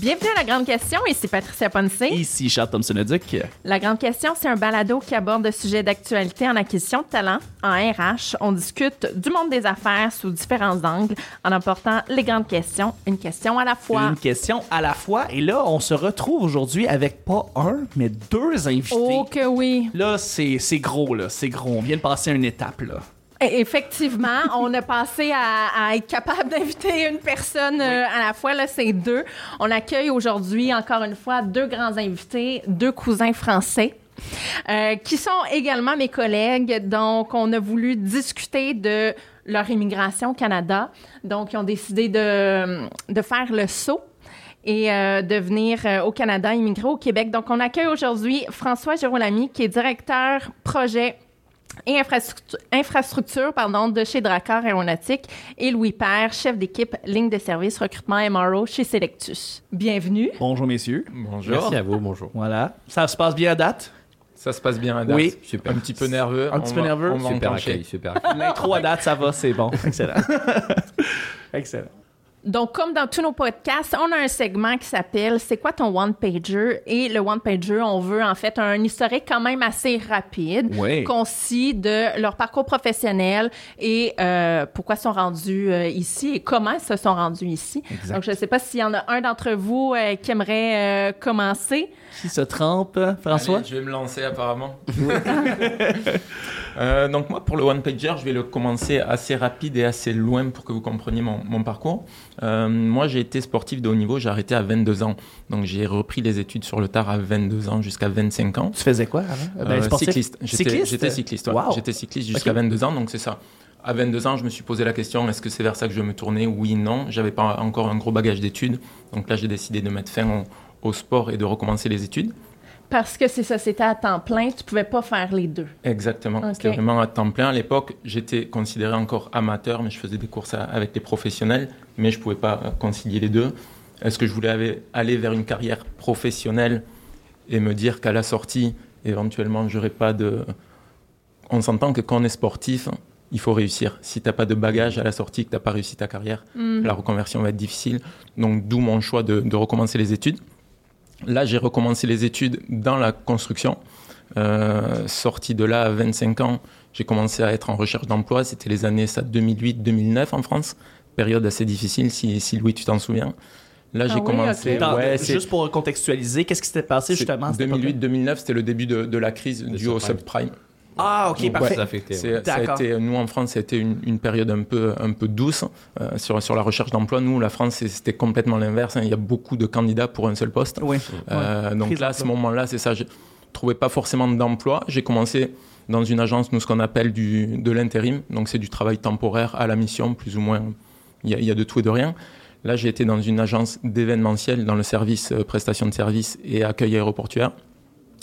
Bienvenue à La Grande Question, ici Patricia Ponce. Ici Charles Thompson-Leduc. La Grande Question, c'est un balado qui aborde le sujet d'actualité en acquisition de talent. En RH, on discute du monde des affaires sous différents angles en apportant les grandes questions, une question à la fois. Une question à la fois. Et là, on se retrouve aujourd'hui avec pas un, mais deux invités. Oh que oui. Là, c'est c'est gros, là. C'est gros. On vient de passer une étape, là. Et- Effectivement, on a passé à, à être capable d'inviter une personne euh, à la fois. Là, c'est deux. On accueille aujourd'hui, encore une fois, deux grands invités, deux cousins français. euh, qui sont également mes collègues. Donc, on a voulu discuter de leur immigration au Canada. Donc, ils ont décidé de, de faire le saut et euh, de venir euh, au Canada, immigrer au Québec. Donc, on accueille aujourd'hui François Girolami, qui est directeur projet et infrastructure, infrastructure pardon, de chez Dracar Aéronautique et Louis Père, chef d'équipe ligne de service recrutement MRO chez Selectus. Bienvenue. Bonjour, messieurs. Bonjour. Merci à vous, bonjour. Voilà. Ça se passe bien à date? Ça se passe bien à date. Oui. Super. Un petit peu nerveux. Un On petit peu nerveux? On Super accueil, super accueil. L'intro à date, ça va, c'est bon. Excellent. Excellent. Donc, comme dans tous nos podcasts, on a un segment qui s'appelle C'est quoi ton one-pager? Et le one-pager, on veut en fait un historique quand même assez rapide, Oui. concis de leur parcours professionnel et euh, pourquoi ils sont rendus euh, ici et comment ils se sont rendus ici. Exact. Donc, je ne sais pas s'il y en a un d'entre vous euh, qui aimerait euh, commencer. Qui se trempe, François? Allez, je vais me lancer apparemment. Euh, donc moi, pour le one pager, je vais le commencer assez rapide et assez loin pour que vous compreniez mon, mon parcours. Euh, moi, j'ai été sportif de haut niveau. J'ai arrêté à 22 ans. Donc j'ai repris les études sur le tard à 22 ans jusqu'à 25 ans. Tu faisais quoi avant? Ben, Euh, cycliste. J'étais Cycliste? j'étais cycliste. ouais. Wow. J'étais cycliste jusqu'à Ok. 22 ans, donc c'est ça. À 22 ans, je me suis posé la question est-ce que c'est vers ça que je veux me tourner? Oui, non. J'avais pas encore un gros bagage d'études, donc là j'ai décidé de mettre fin au, au sport et de recommencer les études. Parce que c'est ça, c'était à temps plein, tu pouvais pas faire les deux. Exactement. Ok. C'était vraiment à temps plein. À l'époque, j'étais considéré encore amateur, mais je faisais des courses à- avec les professionnels, mais je pouvais pas euh, concilier les deux. Est-ce que je voulais aller- vers une carrière professionnelle et me dire qu'à la sortie, éventuellement, j'aurais pas de. On s'entend que quand on est sportif, il faut réussir. Si t'as pas de bagage à la sortie, que t'as pas réussi ta carrière, Mhm. la reconversion va être difficile. Donc, d'où mon choix de, de recommencer les études. Là, j'ai recommencé les études dans la construction. Euh, sorti de là à 25 ans, j'ai commencé à être en recherche d'emploi. C'était les années ça, 2008-2009 en France. Période assez difficile, si, si Louis, tu t'en souviens. Là, j'ai Ah oui, commencé. ok. Attends, ouais, c'est- juste pour contextualiser, qu'est-ce qui s'était passé justement à cette époque-là? 2008-2009, c'était le début de, de la crise due au subprime. Ah, ok, Donc, parfait. Ça a ouais. Ça été, nous en France, ça a été une, une période un peu, un peu douce euh, sur, sur la recherche d'emploi. Nous, la France, c'était complètement l'inverse. hein. Il y a beaucoup de candidats pour un seul poste. Oui. Euh, donc Prise là, à ce moment-là, c'est ça. Je trouvais pas forcément d'emploi. J'ai commencé dans une agence, nous, ce qu'on appelle du, de l'intérim. Donc c'est du travail temporaire à la mission, plus ou moins. Il y, a, il y a de tout et de rien. Là, j'ai été dans une agence d'événementiel, dans le service euh, prestation de services et accueil aéroportuaire.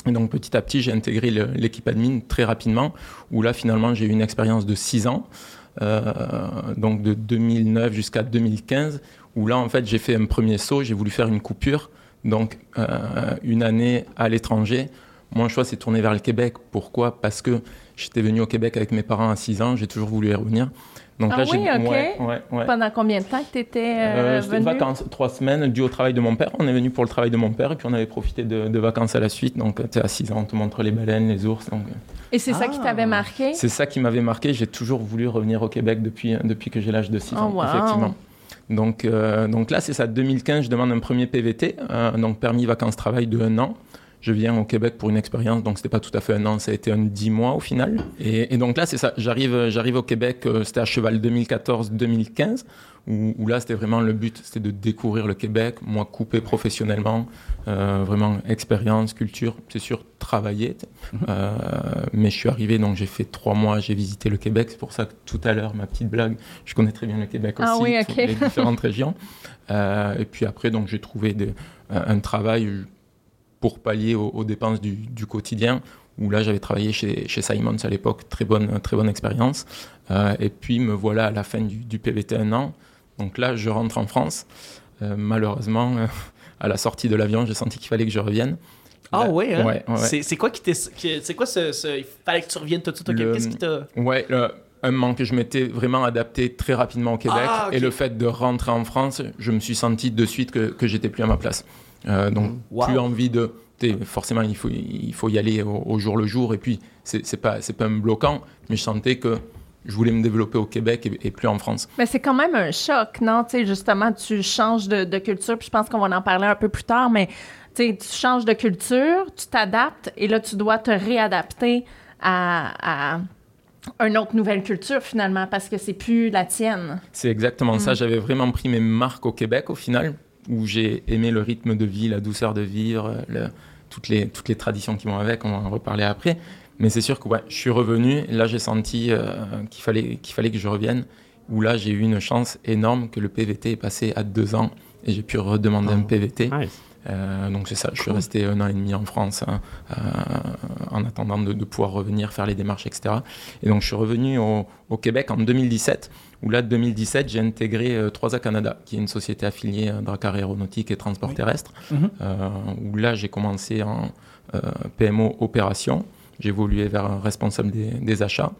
Et donc petit à petit, j'ai intégré l'équipe admin très rapidement, où là, finalement, j'ai eu une expérience de six ans, euh, donc de 2009 jusqu'à 2015, où là, en fait, j'ai fait un premier saut, j'ai voulu faire une coupure, donc euh, une année à l'étranger. Mon choix s'est tourné vers le Québec. Pourquoi? Parce que j'étais venu au Québec avec mes parents à 6 ans, j'ai toujours voulu y revenir. Donc Ah là, j'ai oui, ok. ouais, ouais, ouais. Pendant combien de temps que tu étais Euh, venu? vacances, trois semaines, dû au travail de mon père. On est venu pour le travail de mon père et puis on avait profité de, de vacances à la suite. Donc, tu à 6 ans, on te montre les baleines, les ours. Donc, euh, Et c'est ça qui Ah. t'avait marqué? c'est ça qui m'avait marqué. J'ai toujours voulu revenir au Québec depuis, depuis que j'ai l'âge de 6 Oh, ans, wow. effectivement. Donc, euh, donc là, c'est ça. 2015, je demande un premier PVT, euh, donc permis vacances-travail de un an. Je viens au Québec pour une expérience, donc c'était pas tout à fait un an, ça a été un 10 mois au final. Et, et donc là, c'est ça. J'arrive, j'arrive au Québec, euh, c'était à cheval 2014-2015, où, où là, c'était vraiment le but, c'était de découvrir le Québec, moi coupé professionnellement, euh, vraiment expérience, culture, c'est sûr, travailler. Euh, mais je suis arrivé, donc j'ai fait trois mois, j'ai visité le Québec. C'est pour ça que tout à l'heure, ma petite blague, je connais très bien le Québec aussi, Ah oui, ok. les différentes régions. Euh, et puis après, donc j'ai trouvé de- un, un travail pour pallier aux, aux dépenses du, du quotidien. Où là, j'avais travaillé chez, chez Simons à l'époque, très bonne, très bonne expérience. Euh, et puis me voilà à la fin du, du PVT un an. Donc là, je rentre en France. Euh, malheureusement, euh, à la sortie de l'avion, j'ai senti qu'il fallait que je revienne. Ah ouais, hein? ouais, ouais. C'est quoi qui C'est quoi ce, ce- Il fallait que tu reviennes tout de suite au Québec? Qu'est-ce qui t'a. Ouais, le- un manque. Je m'étais vraiment adapté très rapidement au Québec. Ah. Et le fait de rentrer en France, je me suis senti de suite que, que j'étais plus à ma place. Euh, donc, Wow. plus envie de. Forcément, il faut, il faut y aller au, au jour le jour. Et puis, c'est c'est pas, c'est pas un bloquant, mais je sentais que je voulais me développer au Québec et, et plus en France. Mais c'est quand même un choc, non? Tu sais, justement, tu changes de, de culture, puis je pense qu'on va en parler un peu plus tard, mais tu changes de culture, tu t'adaptes, et là, tu dois te réadapter à, à une autre nouvelle culture, finalement, parce que c'est plus la tienne. C'est exactement ça. J'avais vraiment pris mes marques au Québec, au final, où j'ai aimé le rythme de vie, la douceur de vivre, le- toutes, les, toutes les traditions qui vont avec. On va en reparler après. Mais c'est sûr que ouais, je suis revenu. Là, j'ai senti euh, qu'il fallait, qu'il fallait que je revienne. Où là, j'ai eu une chance énorme que le PVT est passé à deux ans et j'ai pu redemander un PVT. Nice. Euh, donc c'est ça, je suis resté un an et demi en France hein, euh, en attendant de, de pouvoir revenir faire les démarches, etc. Et donc je suis revenu au, au Québec en 2017, où là, 2017, j'ai intégré euh, 3A Canada, qui est une société affiliée à Dracar Aéronautique et Transport Oui. terrestre, Mhm. euh, où là, j'ai commencé en euh, PMO opération, j'ai évolué vers un responsable des, des achats.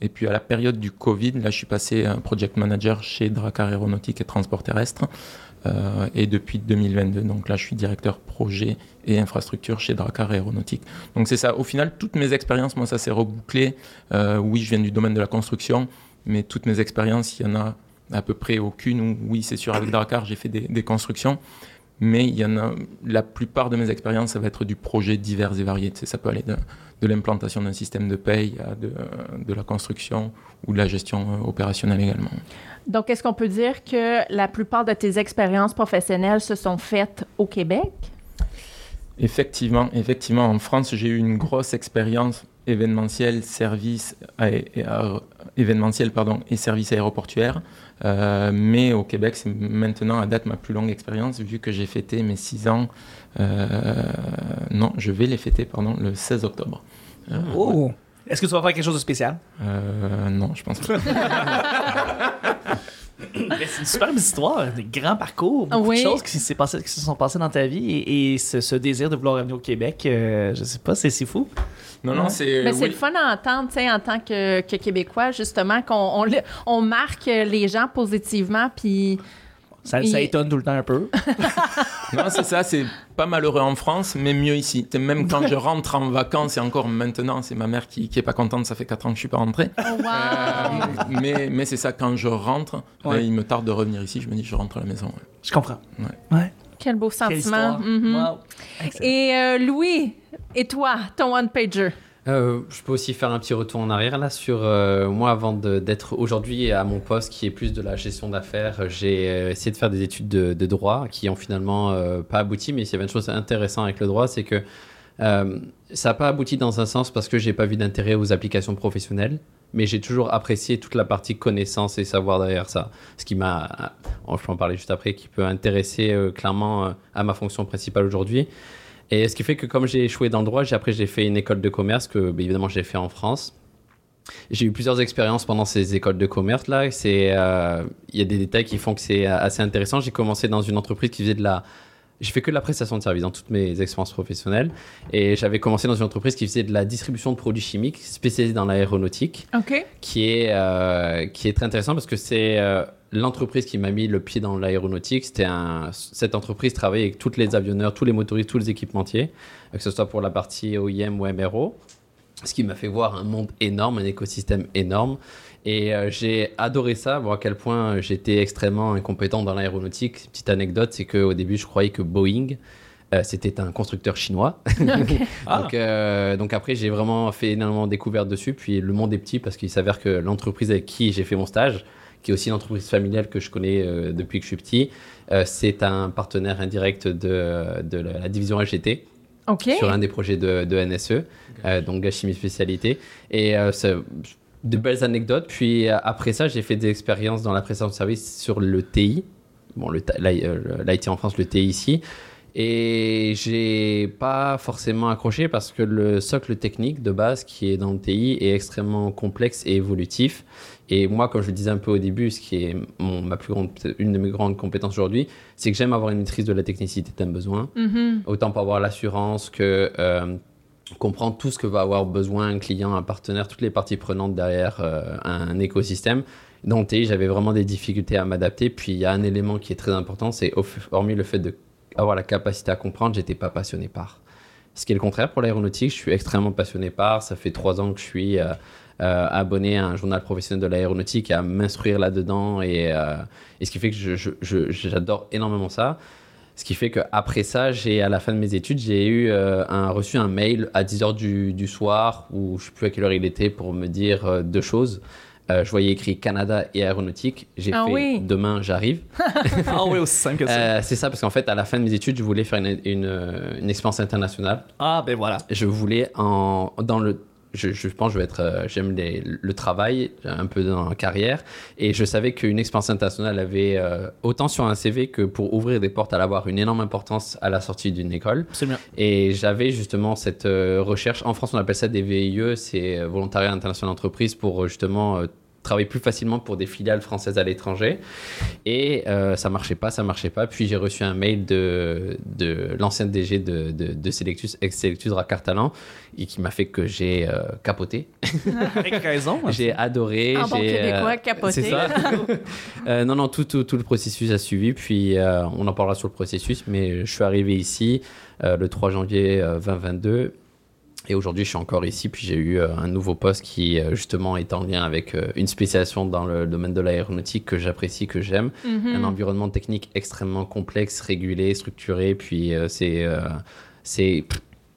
Et puis à la période du Covid, là, je suis passé project manager chez Dracar Aéronautique et Transport terrestre. Euh, et depuis 2022, donc là, je suis directeur projet et infrastructure chez Dracar Aéronautique. Donc c'est ça. Au final, toutes mes expériences, moi, ça s'est rebouclé. Euh, oui, je viens du domaine de la construction, mais toutes mes expériences, il y en a à peu près aucune. Où, oui, c'est sûr, avec Dracar, j'ai fait des, des constructions. Mais il y en a, la plupart de mes expériences, ça va être du projet divers et varié. Tu sais, ça peut aller de, de l'implantation d'un système de paye à de, de la construction ou de la gestion euh, opérationnelle également. Donc, est-ce qu'on peut dire que la plupart de tes expériences professionnelles se sont faites au Québec? Effectivement, effectivement, en France, j'ai eu une grosse expérience événementielle, service, événementiel, pardon, et service aéroportuaire. Euh, mais au Québec, c'est maintenant à date ma plus longue expérience, vu que j'ai fêté mes six ans. euh, non, je vais les fêter, pardon, le 16 octobre. Euh, Oh! Est-ce que tu vas faire quelque chose de spécial? non, je pense pas. C'est une superbe histoire, un grand parcours, beaucoup Oui. de choses qui, s'est passé- qui se sont passées dans ta vie et, et ce, ce désir de vouloir revenir au Québec, euh, je sais pas, c'est c'est fou. Non, non, c'est. Mais c'est le fun à entendre, tu sais, en tant que, que Québécois, justement, qu'on on, le- on marque les gens positivement, puis Ça, étonne tout le temps un peu. Non, c'est ça, c'est pas malheureux en France, mais mieux ici. Même quand je rentre en vacances, et encore maintenant, c'est ma mère qui, qui est pas contente, ça fait 4 ans que je suis pas rentré. oh, wow! Euh, mais mais c'est ça, quand je rentre, Ouais. euh, il me tarde de revenir ici, je me dis, je rentre à la maison. ouais. Je comprends. Ouais. Ouais. Quel beau Quelle sentiment. Mhm. Wow. Et euh, Louis, et toi, ton one-pager? Euh, je peux aussi faire un petit retour en arrière là sur euh, moi avant d'être aujourd'hui à mon poste qui est plus de la gestion d'affaires. J'ai euh, essayé de faire des études de, droit qui ont finalement pas abouti, mais il y avait une chose intéressante avec le droit, c'est que ça n'a pas abouti dans un sens parce que j'ai pas vu d'intérêt aux applications professionnelles, mais j'ai toujours apprécié toute la partie connaissance et savoir derrière ça. Ce qui m'a, oh, je peux en parler juste après, qui peut intéresser clairement à ma fonction principale aujourd'hui. Et ce qui fait que comme j'ai échoué dans le droit, après j'ai fait une école de commerce que bah, évidemment j'ai fait en France. J'ai eu plusieurs expériences pendant ces écoles de commerce là. Euh, il y a des détails qui font que c'est euh, assez intéressant. J'ai commencé dans une entreprise qui faisait de la, j'ai fait que de la prestation de service dans toutes mes expériences professionnelles. Et j'avais commencé dans une entreprise qui faisait de la distribution de produits chimiques spécialisée dans l'aéronautique OK. qui est, euh, qui est très intéressant parce que c'est euh, l'entreprise qui m'a mis le pied dans l'aéronautique. C'était un, cette entreprise travaillait avec tous les avionneurs, tous les motoristes, tous les équipementiers, euh, que ce soit pour la partie OIM ou MRO. Ce qui m'a fait voir un monde énorme, un écosystème énorme. Et euh, j'ai adoré ça, voir à quel point j'étais extrêmement incompétent dans l'aéronautique. Petite anecdote, c'est qu'au début, je croyais que Boeing, euh, c'était un constructeur chinois. Ah. donc, euh, donc après, j'ai vraiment fait énormément de découvertes dessus. Puis le monde est petit parce qu'il s'avère que l'entreprise avec qui j'ai fait mon stage, qui est aussi une entreprise familiale que je connais euh, depuis que je suis petit, euh, c'est un partenaire indirect de, de la, la division LGT sur un des projets de, de NSE, euh, donc Gachimi Spécialité. Et euh, de belles anecdotes. Puis euh, après ça, j'ai fait des expériences dans la prestation de service sur le TI. Bon, euh, l'IT en France, le TI ici. Et j'ai pas forcément accroché parce que le socle technique de base qui est dans le TI est extrêmement complexe et évolutif. Et moi, comme je le disais un peu au début, ce qui est mon, ma plus grande, une de mes grandes compétences aujourd'hui, c'est que j'aime avoir une maîtrise de la technicité d'un besoin Mhm. autant pour avoir l'assurance que euh, comprendre tout ce que va avoir besoin un client, un partenaire, toutes les parties prenantes derrière euh, un écosystème. Dans le TI, j'avais vraiment des difficultés à m'adapter. Puis il y a un élément qui est très important, c'est hormis le fait d'avoir la capacité à comprendre, j'étais pas passionné par. Ce qui est le contraire pour l'aéronautique, je suis extrêmement passionné par. Ça fait trois ans que je suis euh, euh, abonné à un journal professionnel de l'aéronautique, à m'instruire là-dedans. Et, ce qui fait que j'adore énormément ça. Ce qui fait qu'après ça, j'ai à la fin de mes études, j'ai eu euh, un, reçu un mail à 10h du, du, soir, où je ne sais plus à quelle heure il était, pour me dire euh, deux choses. Euh, je voyais écrit Canada et aéronautique. J'ai ah fait oui. demain, j'arrive. ah oui, aussi simple que ça. c'est ça, parce qu'en fait, à la fin de mes études, je voulais faire une, une, une expérience internationale. Ah, ben voilà. Je voulais, en, dans le je, je, pense que je vais être, euh, j'aime le travail un peu dans la carrière et je savais qu'une expérience internationale avait euh, autant sur un CV que pour ouvrir des portes, allait avoir une énorme importance à la sortie d'une école. Absolument. Et j'avais justement cette euh, recherche. En France, on appelle ça des VIE, c'est volontariat international d'entreprise pour justement travailler plus facilement pour des filiales françaises à l'étranger. Et euh, ça marchait pas, ça marchait pas. Puis j'ai reçu un mail de, de l'ancien DG de, de, de, Selectus, ex-Selectus Racard Talent, et qui m'a fait que j'ai euh, capoté. Avec raison. j'ai adoré. En bon québécois, euh, capoté. C'est ça. Euh, non, non, tout, tout, tout, le processus a suivi. Puis euh, on en parlera sur le processus, mais je suis arrivé ici le 3 janvier 2022 et aujourd'hui, je suis encore ici, puis j'ai eu euh, un nouveau poste qui, euh, justement, est en lien avec euh, une spécialisation dans le domaine de l'aéronautique que j'apprécie, que j'aime. Mhm. Un environnement technique extrêmement complexe, régulé, structuré, puis c'est c'est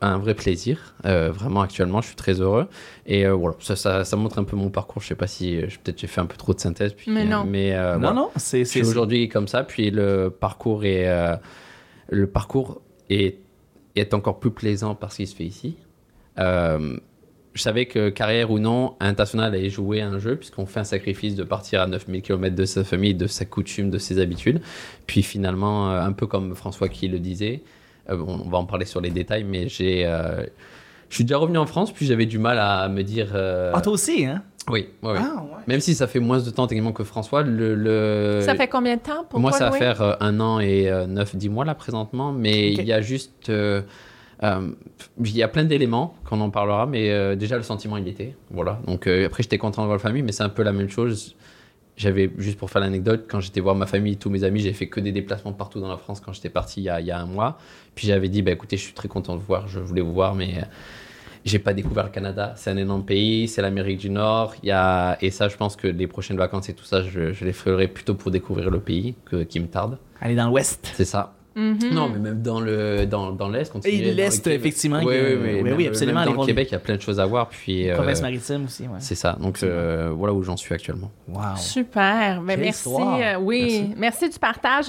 un vrai plaisir. vraiment, actuellement, je suis très heureux. Et voilà, ça, ça, ça, montre un peu mon parcours. Je sais pas si peut-être j'ai fait un peu trop de synthèse. Puis, mais non. mais, non, voilà. non, c'est Je suis aujourd'hui comme ça, puis le parcours est, le parcours est, est encore plus plaisant parce qu'il se fait ici. Euh, je savais que carrière ou non, international allait jouer un jeu, puisqu'on fait un sacrifice de partir à 9000 km de sa famille, de sa coutume, de ses habitudes. Puis finalement, euh, un peu comme François qui le disait, euh, on va en parler sur les détails, mais j'ai, euh, je suis déjà revenu en France, puis j'avais du mal à me dire. Euh, Ah, toi aussi, hein? Oui, ouais. Ah, ouais. Même si ça fait moins de temps techniquement que François, le. le- Ça fait combien de temps pour moi, toi, ça va faire euh, un an et euh, neuf, dix mois là présentement, mais il y a juste. Euh, il y a plein d'éléments qu'on en parlera, mais euh, déjà le sentiment il était. Voilà. Donc euh, après, j'étais content de voir la famille, mais c'est un peu la même chose. J'avais, juste pour faire l'anecdote, quand j'étais voir ma famille, tous mes amis, j'ai fait que des déplacements partout dans la France quand j'étais parti il y, a, il y a un mois. Puis j'avais dit, bah, écoutez, je suis très content de vous voir, je voulais vous voir, mais j'ai pas découvert le Canada. C'est un énorme pays, c'est l'Amérique du Nord. Il y a... Et ça, je pense que les prochaines vacances et tout ça, je, je les ferai plutôt pour découvrir le pays que, qui me tarde. Aller dans l'Ouest. C'est ça. Mhm. Non, mais même dans le dans, dans l'est, Et dans le l'Est, effectivement, Oui, que- oui, oui, oui, oui, absolument, même dans le Québec, il y a plein de choses à voir. Puis euh, Province maritime aussi, ouais. c'est ça. Donc euh, voilà où j'en suis actuellement. Wow. Super. Ben, merci. euh, oui, merci. du partage.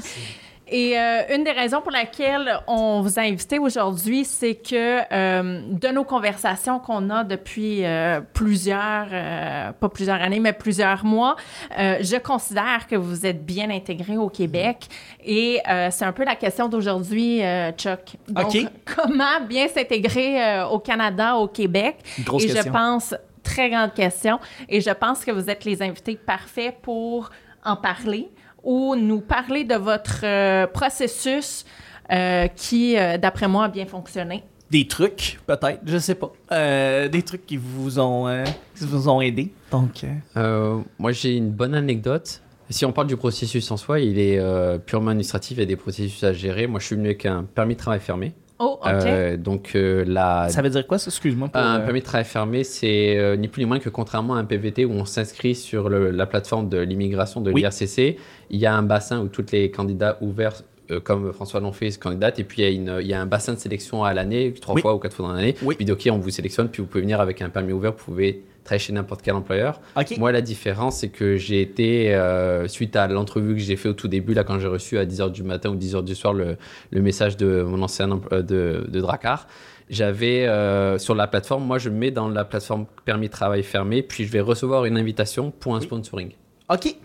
Et euh, une des raisons pour laquelle on vous a invité aujourd'hui, c'est que euh, de nos conversations qu'on a depuis euh, plusieurs, pas plusieurs années, mais plusieurs mois, je considère que vous êtes bien intégré au Québec. Et c'est un peu la question d'aujourd'hui, Chuck. Donc, OK. comment bien s'intégrer au Canada, au Québec? Grosse Et question. je pense, très grande question, et je pense que vous êtes les invités parfaits pour en parler ou nous parler de votre euh, processus euh, qui, euh, d'après moi, a bien fonctionné. Des trucs, peut-être, je sais pas. Euh, des trucs qui vous ont, euh, qui vous ont aidé. Donc, euh, Euh, moi, j'ai une bonne anecdote. Si on parle du processus en soi, il est euh, purement administratif. A des processus à gérer. Moi, je suis venu avec un permis de travail fermé. Oh, OK. Euh, donc, euh, la, ça veut dire quoi, ça? Excuse-moi. pour, Un euh, permis de travail fermé, c'est euh, ni plus ni moins que contrairement à un PVT où on s'inscrit sur le- la plateforme de l'immigration de Oui. l'IRCC, il y a un bassin où tous les candidats ouverts, euh, comme François l'ont fait, se candidatent, et puis il y, a une- il y a un bassin de sélection à l'année, trois Oui. fois ou quatre fois dans l'année. Oui. Puis OK, on vous sélectionne, puis vous pouvez venir avec un permis ouvert, vous pouvez travailler chez n'importe quel employeur. Moi, la différence, c'est que j'ai été, euh, suite à l'entrevue que j'ai fait au tout début, là, quand j'ai reçu à 10h du matin ou 10h du soir le, le message de mon ancien euh, de, de Dracar, j'avais euh, sur la plateforme, moi, je mets dans la plateforme permis de travail fermé, puis je vais recevoir une invitation pour un Oui. sponsoring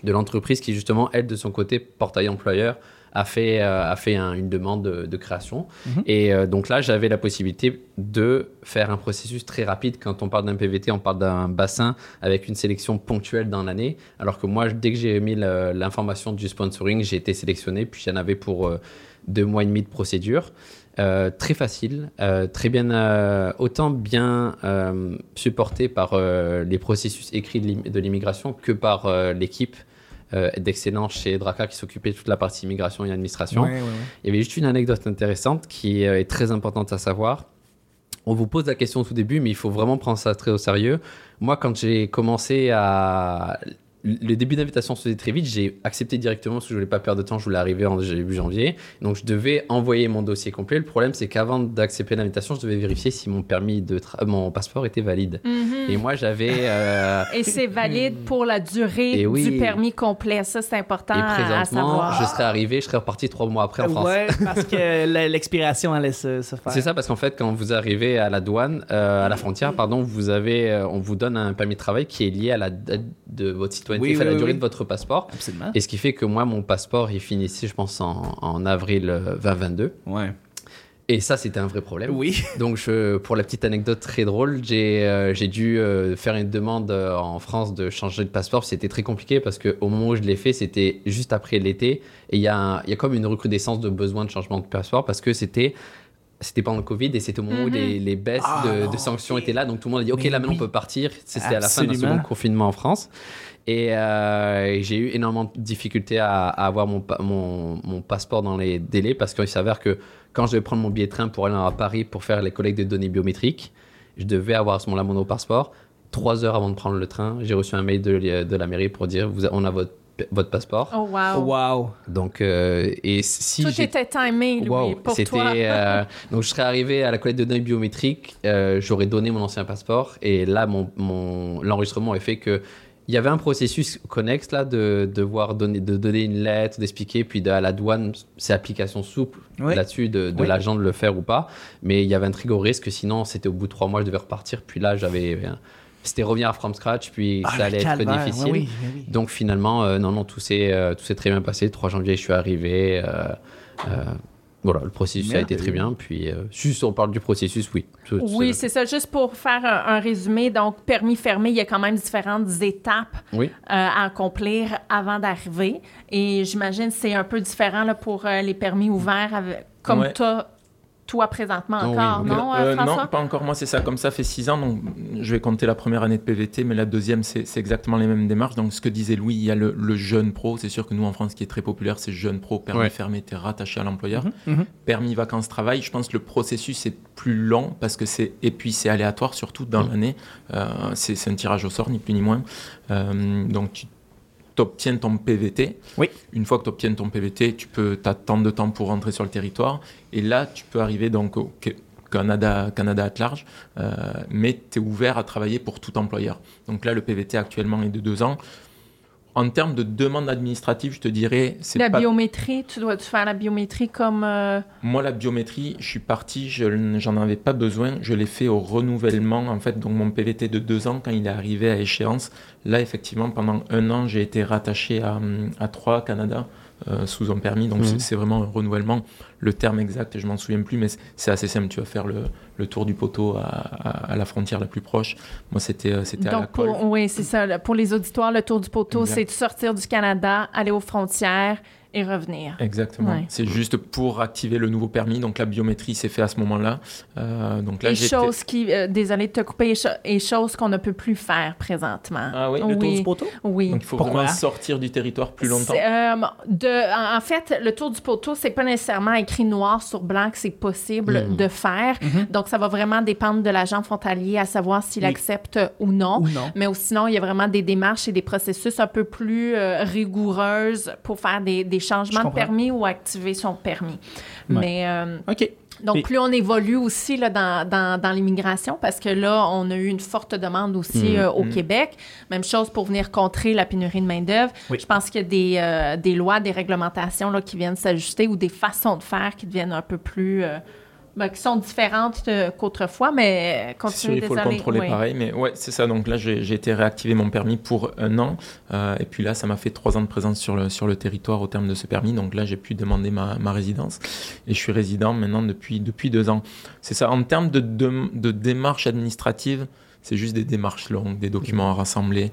de l'entreprise qui, justement, elle, de son côté, portail employeur, a fait, euh, a fait un- une demande de, de création. Mhm. Et euh, donc là, j'avais la possibilité de faire un processus très rapide. Quand on parle d'un PVT, on parle d'un bassin avec une sélection ponctuelle dans l'année. Alors que moi, dès que j'ai mis l'information du sponsoring, j'ai été sélectionné. Puis j'en avais pour euh, deux mois et demi de procédure. Euh, très facile, euh, très bien, euh, autant bien supporté par les processus écrits de l'im- de l'immigration que par l'équipe euh, d'excellence chez Draca qui s'occupait de toute la partie immigration et administration. Ouais, ouais, ouais. Il y avait juste une anecdote intéressante qui euh, est très importante à savoir. On vous pose la question au tout début, mais il faut vraiment prendre ça très au sérieux. Moi, quand j'ai commencé à... Le début d'invitation se faisait très vite. J'ai accepté directement parce que je voulais pas perdre de temps. Je voulais arriver en début janvier. Donc, je devais envoyer mon dossier complet. Le problème, c'est qu'avant d'accepter l'invitation, je devais vérifier si mon permis de tra- mon passeport était valide. Mhm. Et moi, j'avais... euh, Et c'est valide pour la durée oui. du permis complet. Ça, c'est important Et à, à présentement, savoir. je serais arrivé, je serais reparti trois mois après en France. Ouais, parce que l'expiration allait se, se faire. C'est ça parce qu'en fait, quand vous arrivez à la douane, euh, à la frontière, pardon, vous avez, euh, on vous donne un permis de travail qui est lié à la date de votre citoyenneté, Oui, enfin, oui, la durée oui. de votre passeport. Absolument. Et ce qui fait que moi, mon passeport, il finissait, je pense, en, en avril euh, 2022. Ouais. Et ça, c'était un vrai problème. Oui. Donc, je, pour la petite anecdote très drôle, j'ai euh, dû euh, faire une demande euh, en France de changer de passeport. C'était très compliqué parce qu'au moment où je l'ai fait, c'était juste après l'été. Et il y, a un- il y a comme une recrudescence de besoin de changement de passeport parce que c'était. C'était pendant le Covid et c'était au moment où Mhm. les, les baisses Ah, de, sanctions étaient là. Donc tout le monde a dit Ok, là maintenant on peut partir. C'était à la fin d'un Absolument. second confinement en France. Et euh, j'ai eu énormément de difficultés à, à avoir mon, mon passeport dans les délais parce qu'il s'avère que quand je devais prendre mon billet de train pour aller à Paris pour faire les collectes de données biométriques, je devais avoir à ce moment-là mon passeport. Trois heures avant de prendre le train, j'ai reçu un mail de, de la mairie pour dire vous, on a votre, votre passeport. Oh, wow. Wow. Donc, euh, et si Tout était timé, Louis, Wow, pour toi. euh, donc je serais arrivé à la collecte de données biométriques, euh, j'aurais donné mon ancien passeport et là mon, mon l'enregistrement a fait que il y avait un processus connexe là de devoir donner de donner une lettre, d'expliquer puis de, à la douane c'est application souple Oui. là-dessus de, de Oui. l'agent de le faire ou pas, mais il y avait un très gros risque sinon c'était au bout de trois mois je devais repartir puis là j'avais c'était revenir from scratch puis Ah, ça allait être calvaire. difficile. Oui, oui, oui. Donc finalement, euh, non, non, tout s'est euh, très bien passé. Le 3 janvier, je suis arrivé. euh, euh, voilà, le processus a été très bien. Puis, euh, juste on parle du processus, oui. Tout- tout Oui, c'est ça. Juste pour faire un, un résumé, donc permis fermé, il y a quand même différentes étapes Oui. euh, à accomplir avant d'arriver. Et j'imagine que c'est un peu différent là, pour euh, les permis ouverts, avec- comme Ouais. toi, toi présentement Oh oui, encore, non, euh, Euh, François? non, pas encore. Moi, c'est ça. Comme ça fait six ans, donc je vais compter la première année de PVT, mais la deuxième, c'est exactement les mêmes démarches. Donc, ce que disait Louis, il y a le, le jeune pro. C'est sûr que nous, en France, ce qui est très populaire, c'est jeune pro, permis Ouais. fermé, t'es rattaché à l'employeur. Mhm, mhm. Permis vacances travail. Je pense que le processus est plus lent parce que c'est et puis c'est aléatoire surtout dans l'année. Euh, c'est c'est un tirage au sort, ni plus ni moins. Euh, donc, tu obtiens ton PVT. Oui. Une fois que tu obtiens ton PVT, tu peux tant de temps pour rentrer sur le territoire. Et là, tu peux arriver donc au Ca- Canada, Canada at large, euh, mais tu es ouvert à travailler pour tout employeur. Donc là, le PVT actuellement est de deux ans. En termes de demande administrative, je te dirais, c'est La pas biométrie, tu dois-tu faire la biométrie comme... euh, moi, la biométrie, je suis parti, je- j'en avais pas besoin. Je l'ai fait au renouvellement, en fait. Donc, mon PVT de deux ans, quand il est arrivé à échéance, là, effectivement, pendant un an, j'ai été rattaché à, à trois Canada euh, sous un permis. Donc, Mhm. c'est- vraiment un renouvellement. Le terme exact, je m'en souviens plus, mais c'est- assez simple. Tu vas faire le, le tour du poteau à, à- à la frontière la plus proche. Moi, c'était euh, c'était à la pour, oui, c'est ça. Pour les auditoires, le tour du poteau, c'est de sortir du Canada, aller aux frontières et revenir. Exactement. Ouais. C'est juste pour activer le nouveau permis. Donc, la biométrie s'est fait à ce moment-là. Euh, donc là, Et j'étais- chose qui, euh, désolé de te couper, et cho- et chose qu'on ne peut plus faire présentement. Ah oui, Le tour du poteau? Oui. Donc, il faut Pourquoi? vraiment sortir du territoire plus longtemps. Euh, de, en, fait, le tour du poteau, c'est pas nécessairement écrit noir sur blanc que c'est possible Mhm. de faire. Mhm. Donc, ça va vraiment dépendre de l'agent frontalier à savoir s'il Oui. accepte ou non. Ou non. Mais sinon, il y a vraiment des démarches et des processus un peu plus euh, rigoureuses pour faire des, des changements de permis ou activer son permis. Ouais. Mais euh, OK. donc, Et- plus on évolue aussi là, dans, dans, dans l'immigration, parce que là, on a eu une forte demande aussi Mhm. euh, au Mhm. Québec. Même chose pour venir contrer la pénurie de main-d'œuvre. Oui. Je pense qu'il y a des, euh, des lois, des réglementations là, qui viennent s'ajuster ou des façons de faire qui deviennent un peu plus. euh, ben, qui sont différentes euh, qu'autrefois, mais C'est sûr, continuez il faut le contrôler Oui. pareil. Mais ouais, c'est ça. Donc là, j'ai été réactivé mon permis pour un an. Euh, et puis là, ça m'a fait trois ans de présence sur le, sur le territoire au terme de ce permis. Donc là, j'ai pu demander ma, ma résidence. Et je suis résident maintenant depuis, depuis deux ans. C'est ça. En termes de, de, de démarches administratives, c'est juste des démarches longues, des documents à rassembler.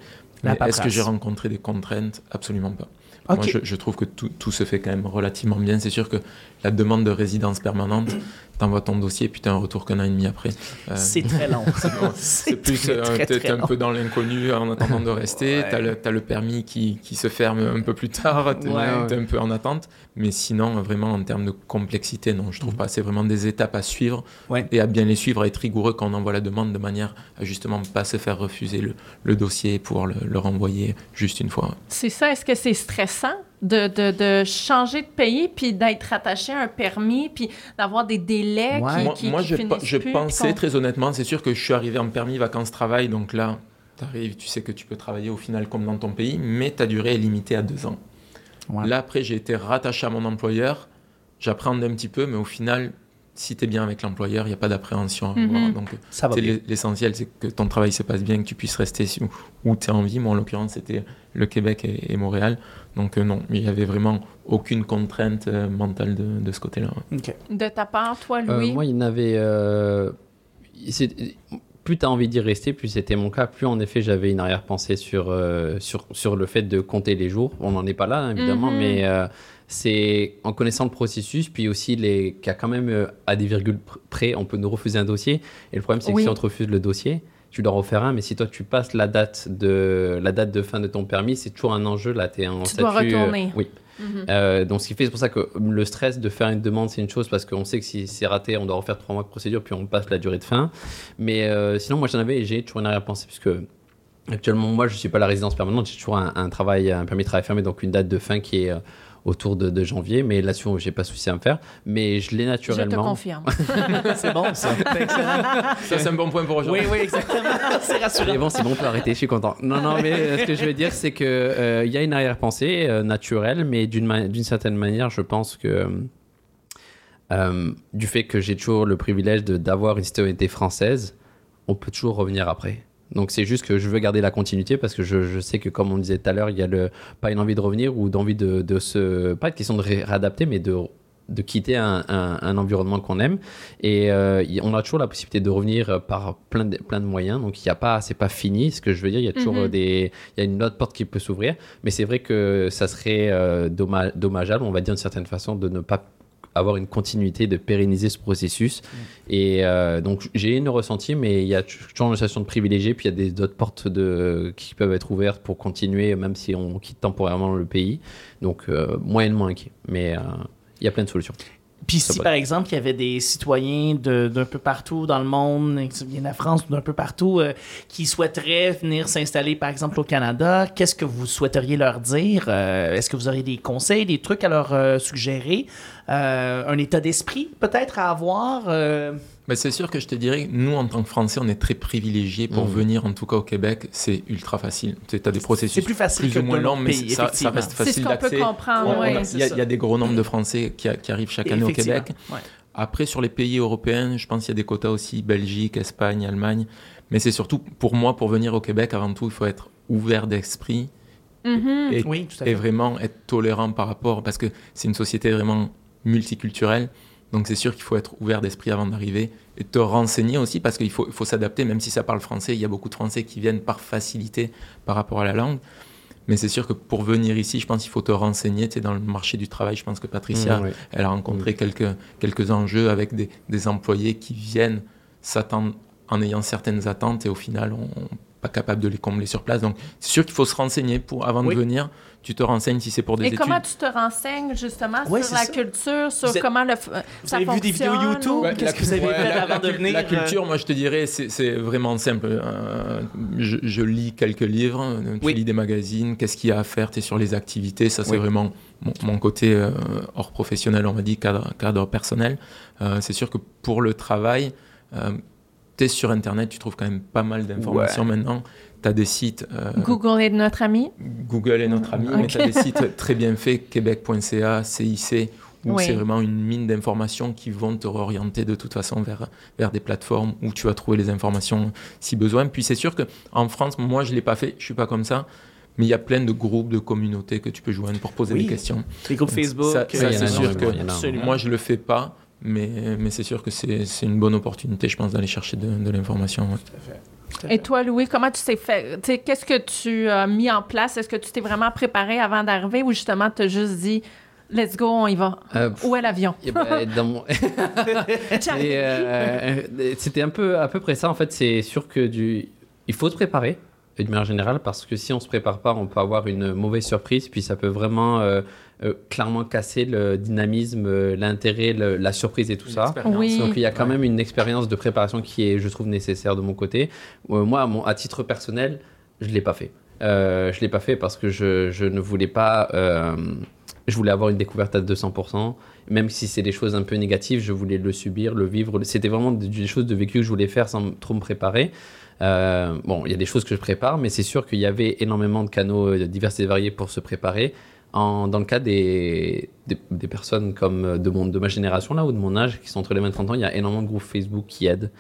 Est-ce que j'ai rencontré des contraintes? Absolument pas. Moi, je, je trouve que tout, tout se fait quand même relativement bien. C'est sûr que la demande de résidence permanente, t'envoies ton dossier et puis t'as un retour qu'un an et demi après. Euh, C'est très long. c'est plus, très, euh, très, t'es très un peu dans l'inconnu en attendant de rester. Ouais. T'as le, t'as le permis qui, qui se ferme un peu plus tard. T'es Ouais, t'es un peu en attente. Mais sinon, vraiment, en termes de complexité, non, je trouve pas. C'est vraiment des étapes à suivre. Ouais. et à bien les suivre, à être rigoureux quand on envoie la demande de manière à justement pas se faire refuser le, le dossier et pouvoir le, le renvoyer juste une fois. C'est ça. Est-ce que c'est stressant? De, de, de changer de pays puis d'être attaché à un permis puis d'avoir des délais Ouais. qui, moi, qui, moi, qui je, finissent je plus, pensais très honnêtement, c'est sûr que je suis arrivé en permis vacances-travail, donc là, tu arrives, tu sais que tu peux travailler au final comme dans ton pays, mais ta durée est limitée à deux ans. Ouais. Là, après, j'ai été rattaché à mon employeur, j'appréhendais un petit peu, mais au final, si tu es bien avec l'employeur, il n'y a pas d'appréhension à avoir. Mhm. Donc, c'est l'essentiel, c'est que ton travail se passe bien, que tu puisses rester où tu as envie. Moi, en l'occurrence, c'était le Québec et, et Montréal. Donc, euh, non, il n'y avait vraiment aucune contrainte euh, mentale de, de ce côté-là. ouais. De ta part, toi, Euh, Louis? moi, il y en avait. euh, c'est- plus tu as envie d'y rester, plus c'était mon cas, plus en effet j'avais une arrière-pensée sur, euh, sur, sur le fait de compter les jours. On n'en est pas là, hein, évidemment, Mhm. mais euh, c'est en connaissant le processus, puis aussi les cas quand même euh, à des virgules pr- près, on peut nous refuser un dossier. Et le problème, c'est que si on te refuse le dossier, tu dois refaire un, mais si toi tu passes la date de, la date de fin de ton permis, c'est toujours un enjeu. Là, tu es en Tu dois euh, retourner. oui. Mhm. Euh, donc, ce qui fait, c'est pour ça que le stress de faire une demande, c'est une chose parce qu'on sait que si c'est raté, on doit refaire trois mois de procédure, puis on passe la durée de fin. Mais euh, sinon, moi, j'en avais et j'ai toujours une arrière-pensée, puisque actuellement, moi, je suis pas à la résidence permanente, j'ai toujours un, un travail, un permis de travail fermé, donc une date de fin qui est autour de, de janvier. Mais là-dessus, j'ai pas de souci à me faire. Mais je l'ai Je te naturellement. confirme. C'est bon, ça. Ça, c'est un bon point pour Oui, aujourd'hui. oui, exactement. C'est rassurant. Mais bon, c'est bon, on peut arrêter, je suis content. Non, non, mais euh, ce que je veux dire, c'est que euh, il y a une arrière-pensée euh, naturelle, mais d'une certaine manière, je pense que euh, du fait que j'ai toujours le privilège d'avoir une citoyenneté française, on peut toujours revenir après. Donc c'est juste que je veux garder la continuité parce que je, je sais que comme on disait tout à l'heure, il y a le, pas une envie de revenir ou d'envie de, de se... Pas de question de ré- réadapter, mais de, de quitter un, un- un environnement qu'on aime. Et euh, on a toujours la possibilité de revenir euh, par plein de, plein de moyens. Donc il y a pas, c'est pas fini. Ce que je veux dire, il y a toujours Mhm. euh, des, il y a une autre porte qui peut s'ouvrir. Mais c'est vrai que ça serait euh, dommage, dommageable, on va dire d'une certaine façon, de ne pas avoir une continuité, de pérenniser ce processus. Et euh, donc j'ai une ressenti, mais il y a toujours une sensation de privilégié, puis il y a d'autres portes de, qui peuvent être ouvertes pour continuer, même si on quitte temporairement le pays. Donc euh, moyennement inquiet. Mais euh, il y a plein de solutions. Puis si, par exemple, il y avait des citoyens de- d'un peu partout dans le monde, qui viennent de la France ou d'un peu partout, euh, qui souhaiteraient venir s'installer, par exemple, au Canada, qu'est-ce que vous souhaiteriez leur dire? Euh, Est-ce que vous auriez des conseils, des trucs à leur euh, suggérer? Euh, un état d'esprit, peut-être, à avoir? Mais c'est sûr que je te dirais, nous, en tant que Français, on est très privilégiés pour Mhm. venir, en tout cas au Québec, c'est ultra facile. Tu as des processus C'est plus facile plus que ou moins longs, mais pays, ça, reste C'est ce facile qu'on peut d'accès. Il y, a- c'est il y a des gros nombres de Français qui, a- qui arrivent chaque année au. Québec. Ouais. Après, sur les pays européens, je pense qu'il y a des quotas aussi, Belgique, Espagne, Allemagne. Mais c'est surtout, pour moi, pour venir au Québec, avant tout, il faut être ouvert d'esprit et, Oui, tout à et fait. vraiment être tolérant par rapport, parce que c'est une société vraiment multiculturelle. Donc c'est sûr qu'il faut être ouvert d'esprit avant d'arriver et te renseigner aussi parce qu'il faut, faut s'adapter, même si ça parle français, il y a beaucoup de Français qui viennent par facilité par rapport à la langue. Mais c'est sûr que pour venir ici, je pense qu'il faut te renseigner. Tu sais, dans le marché du travail, je pense que Patricia, Mmh, ouais. elle a rencontré quelques, quelques enjeux avec des, des employés qui viennent s'attendre en ayant certaines attentes et au final, on n'est pas capable de les combler sur place. Donc c'est sûr qu'il faut se renseigner pour, avant Oui. de venir. Tu te renseignes si c'est pour des Et études? comment tu te renseignes justement Ouais, sur la ça. culture, sur Vous êtes- comment le f- Vous ça avez vu des vidéos YouTube? ou- Ouais, Qu'est-ce que vous avez ouais, fait la- avant de venir? La euh, culture, moi, je te dirais, c'est vraiment simple. Euh, je, je lis quelques livres, euh, tu Oui. lis des magazines, qu'est-ce qu'il y a à faire, tu es sur les activités, ça c'est Oui. vraiment mon, mon côté euh, hors professionnel, on va dire, cadre, cadre personnel. Euh, c'est sûr que pour le travail, tu es sur Internet, tu trouves quand même pas mal d'informations maintenant. Tu as des sites, euh, Google est notre ami. Google est notre ami, mais tu as des sites très bien faits, québec.ca, CIC, où Oui. c'est vraiment une mine d'informations qui vont te réorienter de toute façon vers, vers des plateformes où tu vas trouver les informations si besoin. Puis c'est sûr qu'en France, moi je ne l'ai pas fait, je suis pas comme ça, mais il y a plein de groupes, de communautés que tu peux joindre pour poser Oui. des questions. Les groupes Ça- Facebook. ça, il y en a c'est sûr que Absolument. moi je le fais pas, mais, mais c'est sûr que c'est c'est une bonne opportunité, je pense, d'aller chercher de, de l'information. ouais. Et toi, Louis, comment tu t'es fait? Qu'est-ce que tu as mis en place? Est-ce que tu t'es vraiment préparé avant d'arriver ou justement tu as juste dit, let's go, on y va? Euh, Où est l'avion? Eh ben, mon- euh, euh, C'était un peu à peu près ça. En fait, c'est sûr que du... il faut se préparer de manière générale parce que si on se prépare pas, on peut avoir une mauvaise surprise. Puis ça peut vraiment euh, euh, clairement casser le dynamisme, euh, l'intérêt, la surprise et tout ça. Oui. Donc il y a quand Ouais. même une expérience de préparation qui est, je trouve, nécessaire de mon côté. Euh, moi, à, mon- à titre personnel, je l'ai pas fait. Euh, je l'ai pas fait parce que je, je ne voulais pas. euh, je voulais avoir une découverte à 200%. Même si c'est des choses un peu négatives, je voulais le subir, le vivre. C'était vraiment des, choses de vécu que je voulais faire sans trop me préparer. Euh, bon, il y a des choses que je prépare, mais c'est sûr qu'il y avait énormément de canaux divers et variés pour se préparer. Dans le cas des, personnes comme euh, de, mon, de ma génération là ou de mon âge qui sont entre les 20 et 30 ans, il y a énormément de groupes Facebook qui aident.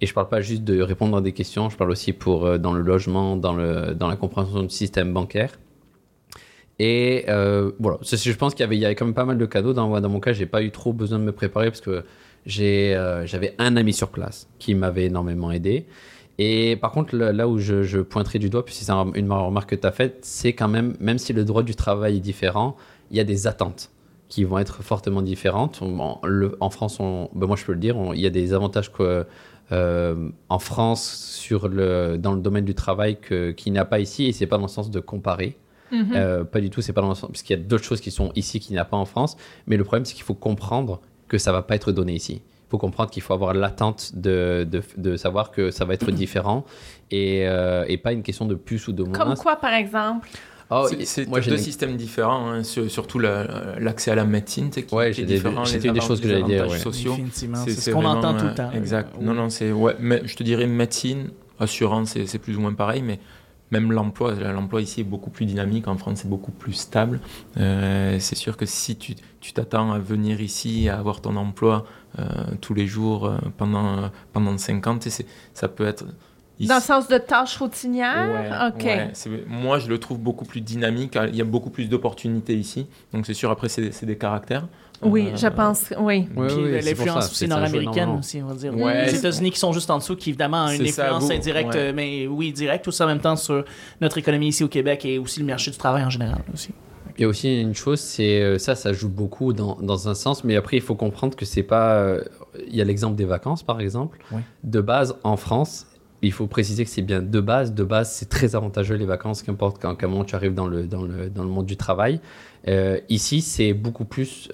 Et je parle pas juste de répondre à des questions, je parle aussi pour euh, dans le logement, dans, le, dans la compréhension du système bancaire. Et euh, voilà, je pense qu'il y avait, quand même pas mal de cadeaux. Dans, dans mon cas, j'ai pas eu trop besoin de me préparer parce que j'avais un ami sur place qui m'avait énormément aidé. Et par contre, là où je, je pointerai du doigt, puisque c'est un- une remarque que tu as faite, c'est quand même, même si le droit du travail est différent, il y a des attentes qui vont être fortement différentes. En, le- en France, on, ben moi je peux le dire, on- il y a des avantages que, euh, en France sur le, dans le domaine du travail qu'il n'y a pas ici, et c'est pas dans le sens de comparer. Mhm. Euh, pas du tout, c'est pas dans le sens, parce qu'il y a d'autres choses qui sont ici qu'il n'y a pas en France. Mais le problème, c'est qu'il faut comprendre que ça va pas être donné ici. Il faut comprendre qu'il faut avoir l'attente de, de, de savoir que ça va être différent et, euh, et pas une question de plus ou de moins. Comme quoi, par exemple? Oh, C'est- c'est moi, j'ai deux systèmes différents, hein, sur- surtout la- l'accès à la médecine, qui, Ouais, qui j'ai est des- différent. c'était une des choses que j'allais dire, ouais. C'est- ce qu'on entend tout le euh, temps. Exact. Non, non, c'est ouais, mais je te dirais médecine, assurance, c'est c'est plus ou moins pareil, mais même l'emploi, l'emploi ici est beaucoup plus dynamique. En France, c'est beaucoup plus stable. Euh, c'est sûr que si tu t'attends à venir ici, à avoir ton emploi euh, tous les jours euh, pendant pendant 50, tu sais, c'est- ça peut être ici- Dans le sens de tâches routinières? OK. Ouais, moi, je le trouve beaucoup plus dynamique. Il y a beaucoup plus d'opportunités ici. Donc, c'est sûr, après, c'est des caractères. Oui, Euh, je pense, oui. Ouais, Puis l'influence ça, aussi ça nord-américaine aussi, on va dire. Ouais. Les États-Unis qui sont juste en dessous, qui évidemment ont une ça, influence indirecte, ouais. mais oui, directe aussi en même temps sur notre économie ici au Québec et aussi le marché du travail en général aussi. Il y a aussi une chose, c'est euh, ça, ça joue beaucoup dans, dans un sens, mais après il faut comprendre que c'est pas. euh, Il y a l'exemple des vacances, par exemple. Oui. De base, en France, il faut préciser que c'est bien de base. De base, c'est très avantageux les vacances, qu'importe quand, quel moment tu arrives dans le, dans le, dans le monde du travail. Euh, ici, c'est beaucoup plus.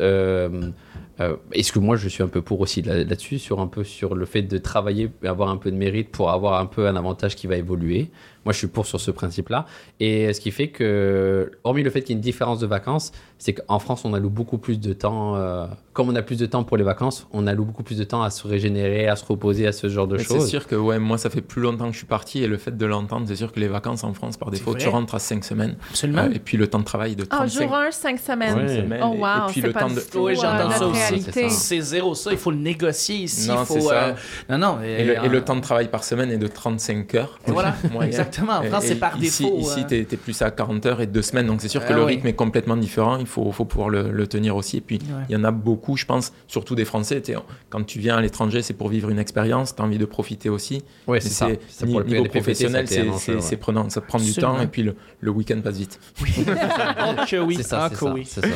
Euh, Est-ce que moi, je suis un peu pour aussi là- là-dessus, sur un peu sur le fait de travailler et avoir un peu de mérite pour avoir un peu un avantage qui va évoluer? Moi, je suis pour sur ce principe-là. Et ce qui fait que, hormis le fait qu'il y ait une différence de vacances, c'est qu'en France, on alloue beaucoup plus de temps. euh, comme on a plus de temps pour les vacances, on alloue beaucoup plus de temps à se régénérer, à se reposer, à ce genre de Mais C'est choses. sûr que ouais, moi, ça fait plus longtemps que je suis parti et le fait de l'entendre, c'est sûr que les vacances en France, par défaut, tu rentres à 5 semaines. Absolument. Euh, et puis le temps de travail de En 35 jour 1, 5 semaines. Ouais. semaines. Oh et- wow, et puis c'est le pas temps de... Oui, j'ai entendu ça aussi. Réalité. C'est zéro ça, il faut le négocier ici. Non, faut, ça. euh, Non, non. Et le, et le temps de travail par semaine est de 35 heures. Voilà, exactement. En France, c'est par ici, défaut. Ici, euh, t'es es plus à 40 heures et 2 semaines, donc c'est sûr que Ah le oui. rythme est complètement différent. Il faut, faut pouvoir le, le tenir aussi. Et puis, Ouais. il y en a beaucoup, je pense, surtout des Français. Quand tu viens à l'étranger, c'est pour vivre une expérience, tu as envie de profiter aussi. Mais c'est ça. Ça, ni- pour le niveau professionnel, c'est- prenant. Ça te prend du temps et puis le, le week-end passe vite. Que oui, C'est ça, ah c'est que ça, oui. c'est ça.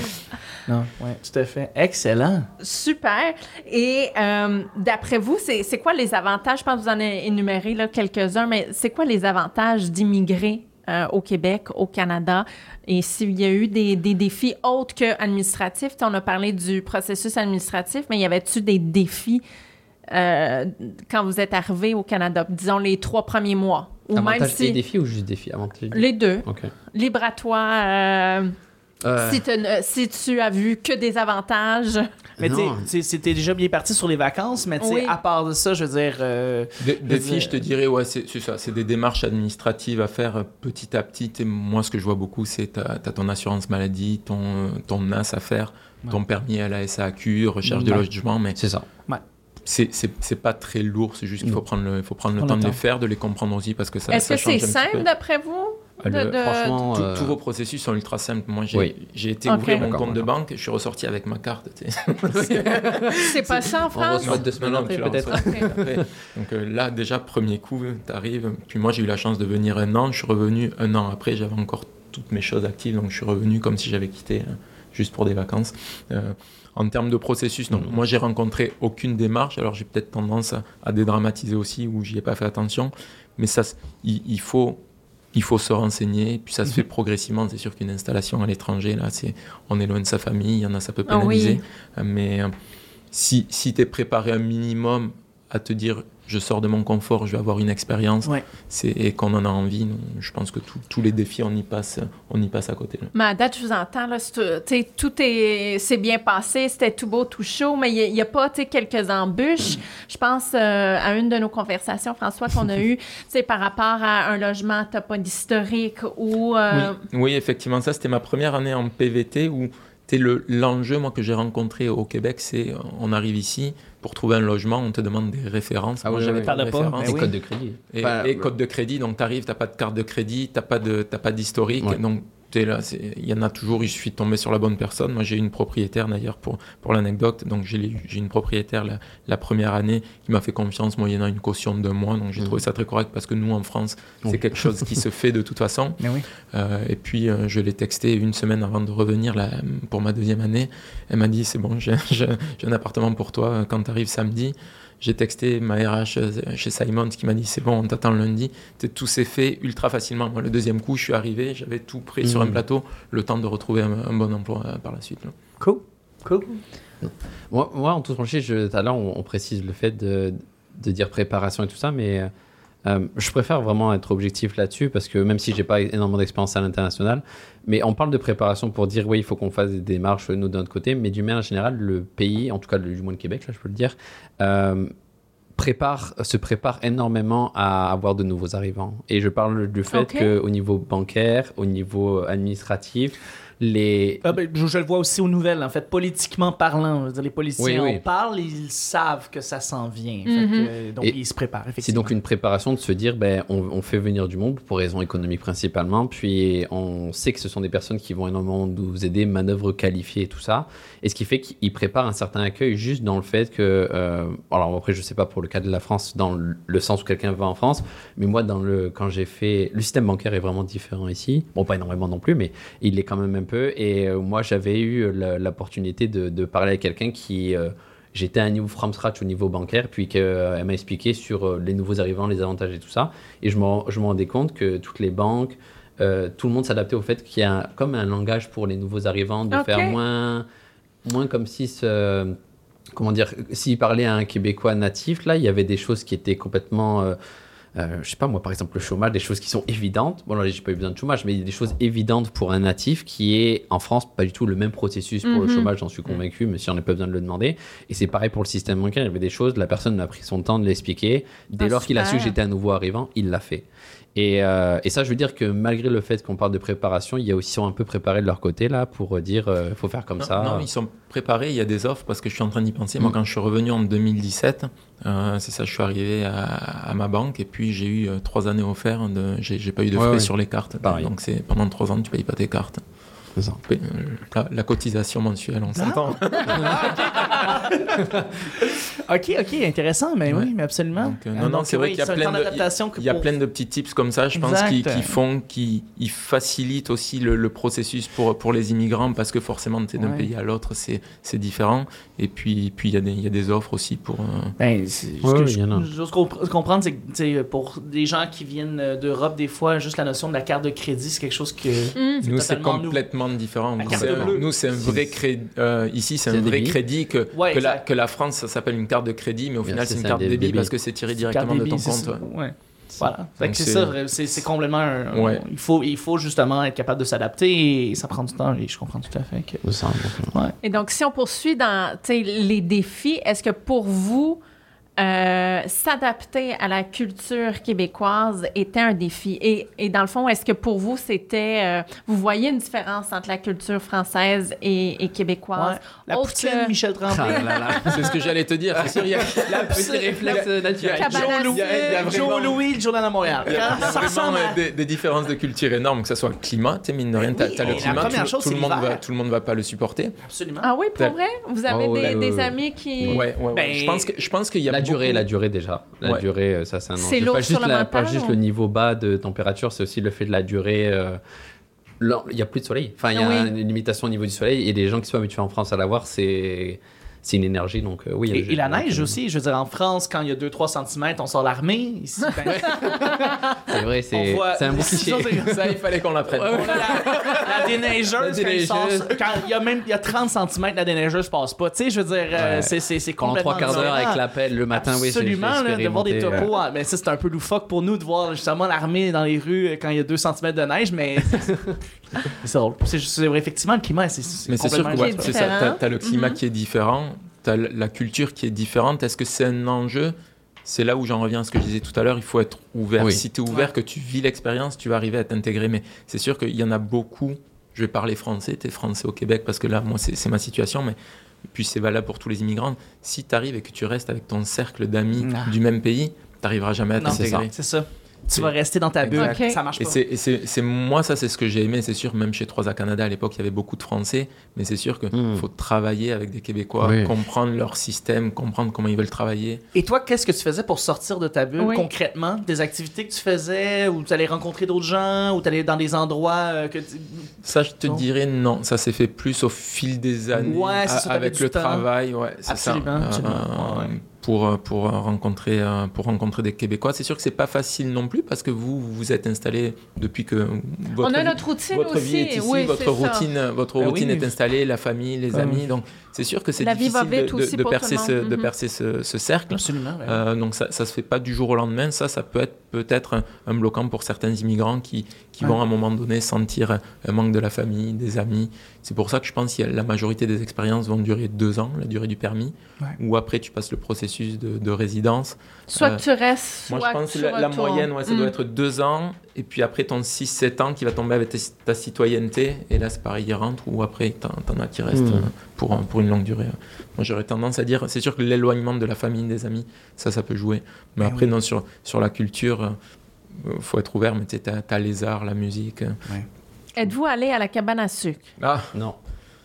Non, ouais, tout à fait. Excellent. Super. Et euh, d'après vous, c'est quoi les avantages? Je pense que vous en avez énuméré quelques-uns, mais c'est quoi les avantages d'immigrer euh, au Québec, au Canada? Et s'il y a eu des, des défis autres que administratifs, Tu sais, on a parlé du processus administratif, mais y avait-tu des défis euh, quand vous êtes arrivé au Canada, disons les trois premiers mois? Ou même Avantage si... et défi ou juste défi Avantage Les deux. Libre à toi. euh, Si, si tu as vu que des avantages. Mais tu sais, c'était déjà bien parti sur les vacances, mais tu sais, Oui. à part de ça, je veux dire. euh, Des, des Je filles, je te dirais, ouais, c'est ça. C'est des démarches administratives à faire euh, petit à petit. Et moi, ce que je vois beaucoup, c'est tu as, ton assurance maladie, ton, euh, ton NAS à faire, ton permis à la SAQ, recherche de Ouais. logement, mais C'est ça. c'est- c'est pas très lourd. C'est juste qu'il faut prendre le, il faut prendre le Prendre temps le de les temps. faire, de les comprendre aussi, parce que ça, Est-ce que c'est simple d'après vous? Le- de- de- franchement, Tous- euh, Tous vos processus sont ultra simples. Moi, j'ai Oui. j'ai été Ok. ouvrir mon compte de banque, je suis ressorti avec ma carte. C'est pas ça en on France? reçoit deux semaines Non, après, peut-être. après. Donc euh, là, déjà, premier coup, tu arrives. Puis moi, j'ai eu la chance de venir un an. Je suis revenu un an après. J'avais encore toutes mes choses actives. Donc je suis revenu comme si j'avais quitté euh, juste pour des vacances. Euh, en termes de processus, non. Mhm. Moi, j'ai rencontré aucune démarche. Alors j'ai peut-être tendance à, à dédramatiser aussi où j'y ai pas fait attention. Mais ça, il faut. Il faut se renseigner, puis ça se fait progressivement. C'est sûr qu'une installation à l'étranger, là, c'est, on est loin de sa famille, il y en a, ça peut Ah oui. pénaliser. Euh, Mais euh, si, si tu es préparé un minimum à te dire je sors de mon confort, je vais avoir une expérience, Ouais. c'est, et qu'on en a envie, je pense que tout- tous les défis, on y passe, on y passe à côté. là. Mais à date, je vous entends, là, c'est, euh, sais, tout est, c'est bien passé, c'était tout beau, tout chaud, mais il n'y a, pas tu sais, quelques embûches. Je pense euh, à une de nos conversations, François, qu'on a sais, par rapport à un logement, tu pas d'historique ou... euh, Oui, oui, effectivement, ça c'était ma première année en PVT où t'es le, l'enjeu moi, que j'ai rencontré au Québec, c'est euh, on arrive ici, pour trouver un logement, on te demande des références. Ah moi oui, j'avais oui, pas de oui. Parle pas, références. mais Et oui. code de crédit. Et, code de crédit, donc tu arrives, tu pas de carte de crédit, tu pas de t'as pas d'historique, Ouais. donc là, il y en a toujours, il suffit de tomber sur la bonne personne. Moi j'ai une propriétaire d'ailleurs pour, pour l'anecdote, donc j'ai une propriétaire la, la première année qui m'a fait confiance moyennant une caution de mois, donc j'ai Mhm. trouvé ça très correct parce que nous en France c'est quelque chose qui se fait de toute façon. Oui. Euh, et puis euh, je l'ai texté une semaine avant de revenir là, pour ma deuxième année. Elle m'a dit c'est bon, j'ai un appartement pour toi euh, quand tu arrives samedi. J'ai texté ma RH euh, chez Simon qui m'a dit c'est bon, on t'attend lundi. Tout s'est fait ultra facilement. Moi, le deuxième coup, je suis arrivé, j'avais tout prêt sur un Mhm. plateau, le temps de retrouver un, un bon emploi euh, par la suite. là. Cool. Cool. Moi, moi, en toute franchise, je- tout à l'heure, on, on précise le fait de, de dire préparation et tout ça, mais euh, je préfère vraiment être objectif là-dessus parce que même si j'ai pas énormément d'expérience à l'international, mais on parle de préparation pour dire oui, il faut qu'on fasse des démarches nous de notre côté, mais du manière générale, le pays, en tout cas du moins le Québec, là, je peux le dire, euh, prépare, se prépare énormément à avoir de nouveaux arrivants. Et je parle du fait qu'au niveau bancaire, au niveau administratif, les, Ah ben, je, je le vois aussi aux nouvelles, en fait, politiquement parlant. Je veux dire, les politiciens Oui, oui. en parlent, ils savent que ça s'en vient. Fait Mhm. que, donc, Et ils se préparent, C'est donc une préparation de se dire, ben, on, on fait venir du monde pour raisons économiques principalement, puis on sait que ce sont des personnes qui vont énormément nous aider, manœuvres qualifiées et tout ça. Et ce qui fait qu'ils préparent un certain accueil juste dans le fait que, euh, alors après je sais pas pour le cas de la France, dans le, le sens où quelqu'un va en France, mais moi dans le, quand j'ai fait, le système bancaire est vraiment différent ici. Bon pas énormément non plus, mais il l'est quand même un peu. Et euh, moi j'avais eu la- l'opportunité de, de parler avec quelqu'un qui euh, j'étais à un niveau from scratch au niveau bancaire, puis qu'elle m'a expliqué sur euh, les nouveaux arrivants, les avantages et tout ça. Et je me, je me rendais compte que toutes les banques, euh, tout le monde s'adaptait au fait qu'il y a comme un langage pour les nouveaux arrivants, de faire moins, moins comme si ce- comment dire, s'il parlait à un Québécois natif, là, il y avait des choses qui étaient complètement. euh, euh, je sais pas moi par exemple le chômage des choses qui sont évidentes. Bon là j'ai pas eu besoin de chômage mais il y a des choses évidentes pour un natif qui est en France pas du tout le même processus pour le Mhm. chômage j'en suis convaincu mais si on n'a pas besoin de le demander. Et c'est pareil pour le système bancaire. Il y avait des choses la personne a pris son temps de l'expliquer. Dès Ah, lors qu'il a su que j'étais un nouveau arrivant il l'a fait et, euh, et ça, je veux dire que malgré le fait qu'on parle de préparation, il y a aussi ils sont un peu préparés de leur côté là pour euh, dire il faut faire comme non, ça. non, ils sont préparés, il y a des offres parce que je suis en train d'y penser. Moi, Mm. quand je suis revenu en 2017, euh, c'est ça, je suis arrivé à, à ma banque et puis j'ai eu euh, trois années offertes. J'ai, pas eu de Ouais, frais ouais. sur les cartes. Pareil. Donc c'est pendant trois ans, tu payes pas tes cartes. C'est ça. Euh, La, la cotisation mensuelle, on s'entend. OK, OK, intéressant, mais Ouais. oui, mais absolument. Donc, euh, non, Ah, non, donc, c'est vrai qu'il y a plein de- Il y a pour- plein de petits tips comme ça, je pense, qui, qui font, qui ils facilitent aussi le, le processus pour, pour les immigrants parce que forcément, d'un Ouais. pays à l'autre, c'est, c'est différent. Et puis, puis il y, a des- il y a des offres aussi pour. euh, Ben, ce Ouais, que je- comprendre, c'est que pour des gens qui viennent euh, d'Europe, des fois, juste la notion de la carte de crédit, c'est quelque chose que. Hum. Nous, c'est totalement complètement différent. La Nous, carte c'est, bleue. nous, c'est un vrai crédit. ici, c'est C'est un vrai débit. crédit que, Ouais, que, la, exact. que la France, ça s'appelle une carte de crédit, mais au Bien, final, c'est c'est une carte des débit parce que c'est tiré Carte directement de ton compte. ouais. Ouais. Voilà. C'est c'est- ça, c'est c'est complètement un- Ouais. il, faut, il faut justement être capable de s'adapter et ça prend du temps et je comprends tout à fait que. Ça, donc, Et donc, si on poursuit dans les défis, est-ce que pour vous, euh, s'adapter à la culture québécoise était un défi? Et, et dans le fond, est-ce que pour vous, c'était... euh, vous voyez une différence entre la culture française et, et québécoise? Ouais. La Autre poutine, que- Michel Tremblay. Ah. C'est ce que j'allais te dire. C'est sûr, il y a, La Petit poutine, réflexe naturel. Cabane à Joe Louis, Il y a- il y a vraiment- Joe Louis, le journal à Montréal. Il y a, vraiment euh, des, des différences de culture énormes, que ce soit le climat, tu sais, mine de rien, Oui, t'as et le la climat, première tout, chose, tout le c'est monde l'hiver. va, tout le monde va pas le supporter. Absolument. Ah oui, pour vrai? Vous avez Oh, des, ouais, des ouais, ouais. amis qui... Ouais, ouais, ouais. Ben, je pense que je pense qu'il y a La durée, beaucoup- la durée déjà. La Ouais. durée, euh, ça c'est un C'est enjeu. lourd Pas juste, le la- pas juste ou- le niveau bas de température, c'est aussi le fait de la durée. euh, Il n'y a plus de soleil. Enfin, il y a Oui. une limitation au niveau du soleil et les gens qui sont habitués en France à l'avoir, c'est c'est une énergie. Donc, euh, oui. Et, la neige aussi, je veux dire, en France, quand il y a 2-3 cm, on sort l'armée. Ici, ben, C'est vrai, c'est voit- c'est un cliché. Ça, il fallait qu'on l'apprenne. La, la déneigeuse, La quand il déneigeuse. sort- quand il y a même il y a 30 cm, la déneigeuse passe pas. Tu sais, je veux dire, euh, Ouais. c'est- c'est c'est complètement trois quarts d'heure avec l'appel le matin, oui, j'ai- j'ai Absolument, de voir des topos. ah, Mais ça, c'est un peu loufoque pour nous de voir justement l'armée dans les rues euh, quand il y a 2 cm de neige, mais c'est drôle. C'est vrai, effectivement, le climat, c'est c'est Mais c'est sûr que. T'as as le climat Mhm. qui est différent, t'as l- la culture qui est différente. Est-ce que c'est un enjeu? C'est là où j'en reviens à ce que je disais tout à l'heure. Il faut être ouvert. Oui. Si tu es ouvert, que tu vis l'expérience, tu vas arriver à t'intégrer. Mais c'est sûr qu'il y en a beaucoup. Je vais parler français. Tu es français au Québec parce que là, moi, c'est ma situation. Mais puis c'est valable pour tous les immigrants. Si tu arrives et que tu restes avec ton cercle d'amis Ah. du même pays, tu n'arriveras jamais à t'intégrer. C'est ça. Tu vas rester dans ta bulle. Ça marche pas. c'est- et c'est moi, ça, c'est ce que j'ai aimé. C'est sûr, même chez 3 à Canada, à l'époque, il y avait beaucoup de Français. Mais c'est sûr qu'il Mm. faut travailler avec des Québécois, Oui. comprendre leur système, comprendre comment ils veulent travailler. Et toi, qu'est-ce que tu faisais pour sortir de ta bulle Oui. concrètement? Des activités que tu faisais, ou tu allais rencontrer d'autres gens, ou tu allais dans des endroits euh, que tu... Ça, je te Non? dirais non. Ça s'est fait plus au fil des années, Ouais, ça, avec le temps. travail. Ouais, c'est ça. Absolument, ouais. Pour, euh, pour, euh, rencontrer, euh, pour rencontrer des Québécois. C'est sûr que c'est pas facile non plus parce que vous, vous êtes installé depuis que votre on a notre routine votre aussi. vie est ici, oui, votre ça. routine, votre Ben routine oui. est installée, la famille, les Ouais. amis. Donc c'est sûr que c'est difficile de, tout percer, ce, de Mhm. percer ce, ce cercle. Absolument. ouais. Euh, donc ça, ça se fait pas du jour au lendemain. Ça, ça peut être peut-être un, un bloquant pour certains immigrants qui, qui Ouais. vont à un moment donné sentir un, manque de la famille, des amis. C'est pour ça que je pense que la majorité des expériences vont durer deux ans, la durée du permis, Ouais. ou après tu passes le processus de, de résidence. Soit Euh, tu restes, soit Moi, je pense que la, moyenne, ouais, ça Mm. doit être deux ans, et puis après ton 6-7 ans qui va tomber avec ta, ta citoyenneté, et là c'est pareil, il rentre, ou après t'en en as qui restent Mm. euh, pour, pour une longue durée. Moi j'aurais tendance à dire, c'est sûr que l'éloignement de la famille, des amis, ça, ça peut jouer. Mais Ben après, oui. non, sur, sur la culture, euh, faut être ouvert, mais tu sais, t'as, t'as les arts, la musique. Êtes-vous allé à la cabane à sucre? Ah, Non.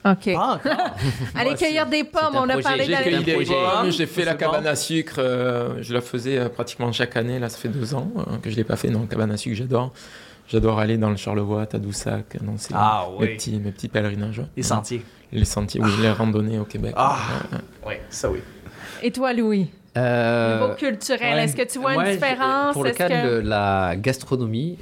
OK. Pas encore. Allez Moi, cueillir des pommes. On a projet. parlé de J'ai la... cueilli des pommes, j'ai fait la cabane à sucre, euh, je la faisais euh, pratiquement chaque année, là ça fait deux ans euh, que je l'ai pas fait, non, cabane à sucre j'adore. J'adore aller dans le Charlevoix, Tadoussac, non, c'est Ah mes, petits, mes petits pèlerinages. Les sentiers. Les sentiers, oui, les randonnées au Québec. Ah. Oui, ça oui. Et toi, Louis? Euh, Niveau culturel, ouais. est-ce que tu vois Ouais, une différence? Pour le cas que- de la gastronomie,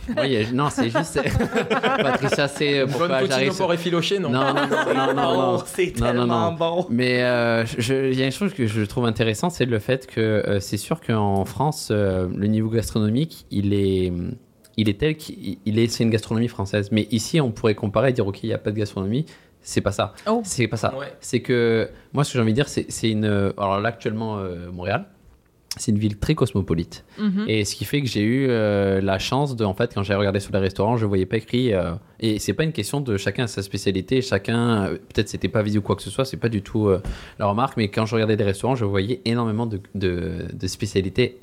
non, c'est juste. Patricia, c'est bonne poutine j'arrive. au effiloché, non? Non, non, non, non, non, non. Oh, c'est Non, non, tellement non. bon. Mais euh, je- il y a une chose que je trouve intéressante, c'est le fait que euh, c'est sûr qu'en France, euh, le niveau gastronomique, il est, il est tel qu'il il est, c'est une gastronomie française. Mais ici, on pourrait comparer et dire, ok, il n'y a pas de gastronomie. C'est pas ça. Oh. C'est pas ça. Ouais. C'est que moi, ce que j'ai envie de dire, c'est une. Alors là, actuellement, euh, Montréal, c'est une ville très cosmopolite. Mhm. Et ce qui fait que j'ai eu euh, la chance de, en fait, quand j'ai regardé sur les restaurants, je voyais pas écrit. euh, et c'est pas une question de chacun a sa spécialité, chacun, euh, peut-être c'était pas visé ou quoi que ce soit, c'est pas du tout euh, la remarque, mais quand je regardais des restaurants, je voyais énormément de, de, de spécialités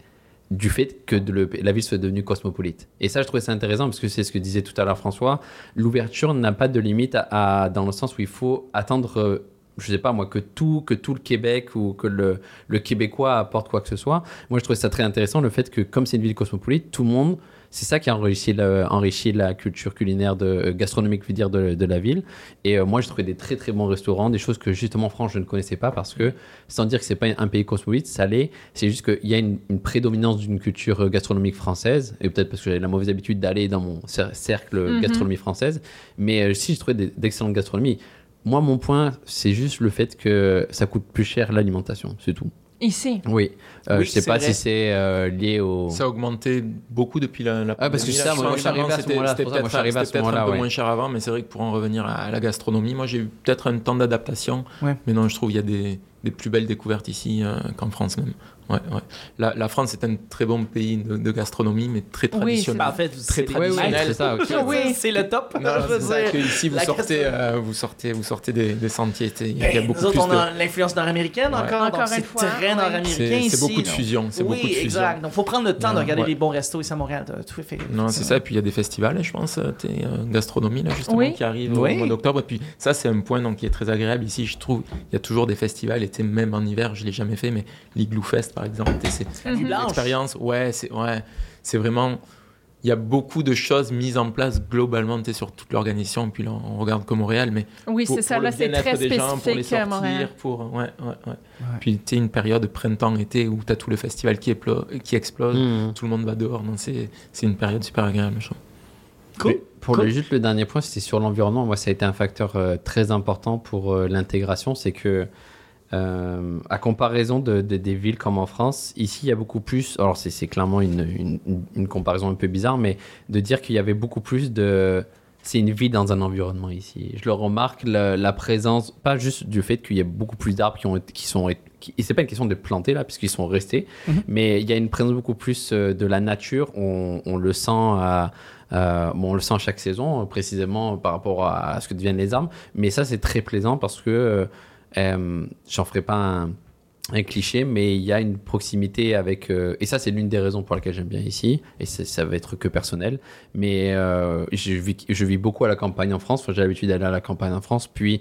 du fait que la ville soit devenue cosmopolite. Et ça, je trouvais ça intéressant parce que c'est ce que disait tout à l'heure François. L'ouverture n'a pas de limite dans le sens où il faut attendre, euh, je sais pas moi, que tout, que tout le Québec ou que le, le Québécois apporte quoi que ce soit. Moi, je trouvais ça très intéressant le fait que comme c'est une ville cosmopolite, tout le monde, c'est ça qui a enrichi, le- enrichi la culture culinaire de, euh, gastronomique, je veux dire, de, de la ville. Et euh, moi, je trouvais des très très bons restaurants, des choses que justement en France je ne connaissais pas parce que, sans dire que c'est pas un pays cosmopolite, ça l'est. C'est juste qu'il y a une, une prédominance d'une culture euh, gastronomique française, et peut-être parce que j'avais la mauvaise habitude d'aller dans mon cer- cercle Mhm. gastronomie française. Mais euh, si je trouvais des- d'excellentes gastronomies, moi, mon point, c'est juste le fait que ça coûte plus cher l'alimentation, c'est tout. Ici. Oui. Euh, Oui, je sais c'est pas vrai. si c'est euh, lié au. Ça a augmenté beaucoup depuis la, la Ah, parce que ça, moi, je suis arrivé à ce moment-là, C'était peut-être peut-être un moment-là, peu ouais. moins cher avant, mais c'est vrai que pour en revenir à la gastronomie, moi j'ai eu peut-être un temps d'adaptation. Ouais. Mais non, je trouve qu'il y a des, des plus belles découvertes ici euh, qu'en France même. Ouais, ouais. La, la France est un très bon pays de, de gastronomie, mais très Oui, traditionnel. Très c'est Oui, oui, traditionnel. ça. Oui. C'est le top. Non, je veux c'est ça dire. que ici vous sortez, euh, vous sortez, vous sortez des, des sentiers. Il y a, il y a Ben, beaucoup nous autres, plus on de. a l'influence nord-américaine Ouais. encore, Encore c'est très nord-américain C'est ici. c'est beaucoup de fusion. C'est oui, beaucoup de fusion. exact. Donc, faut prendre le temps de regarder ouais. les bons restos ici à Montréal. Tout fait. Non, c'est ça. Et puis il y a des festivals, je pense, euh, euh, gastronomie là justement Oui. qui arrivent Oui. au mois d'octobre. Et puis ça, c'est un point donc qui est très agréable ici. Je trouve il y a toujours des festivals. Sais, même en hiver, je l'ai jamais fait, mais l'Igloo Fest par exemple, c'est une Blanche. expérience. Ouais, c'est ouais, c'est vraiment. Il y a beaucoup de choses mises en place globalement sur toute l'organisation. Puis là, on regarde que Montréal, mais Oui, c'est ça. pour Là, le c'est très des gens, pour les spécifique à Montréal. sortir, pour ouais, ouais, ouais. Puis tu une période de printemps-été où tu as tous les festivals qui, qui explosent. Hmm. Tout le monde va dehors, donc c'est c'est une période super agréable, je trouve. Cool. Pour Cool. le, juste le dernier point, c'était sur l'environnement. Moi, ça a été un facteur euh, très important pour euh, l'intégration. C'est que, euh, à comparaison de, de- des villes comme en France, ici, il y a beaucoup plus. Alors, c'est clairement une, une- une- une comparaison un peu bizarre, mais de dire qu'il y avait beaucoup plus de. C'est une vie dans un environnement ici. Je le remarque, la, la présence, pas juste du fait qu'il y a beaucoup plus d'arbres qui, ont, qui sont. Qui, c'est pas une question de planter là, puisqu'ils sont restés, Mhm. mais il y a une présence beaucoup plus euh, de la nature. On, on le sent à. Euh, bon, on le sent chaque saison, euh, précisément par rapport à, à ce que deviennent les arbres. Mais ça, c'est très plaisant parce que euh, j'en ferai pas un, cliché, mais il y a une proximité avec. euh, et ça, c'est l'une des raisons pour lesquelles j'aime bien ici. Et ça va être que personnel. Mais euh, je, vis, beaucoup à la campagne en France. J'ai l'habitude d'aller à la campagne en France. Puis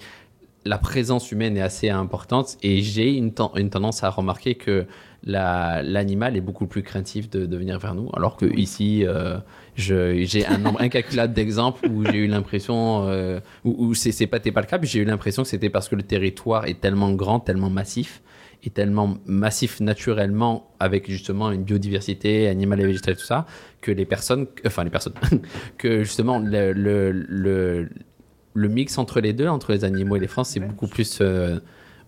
la présence humaine est assez importante et j'ai une tendance à remarquer que la- l'animal est beaucoup plus craintif de, de venir vers nous, alors que ici, euh, j'ai un nombre incalculable d'exemples où j'ai eu l'impression, euh, où, où c'est pas, pas le cas, j'ai eu l'impression que c'était parce que le territoire est tellement grand, tellement massif, et tellement massif naturellement, avec justement une biodiversité animale et végétale, tout ça, que les personnes, enfin les personnes, que justement le, le, le, le mix entre les deux, entre les animaux et les France, c'est beaucoup plus, euh,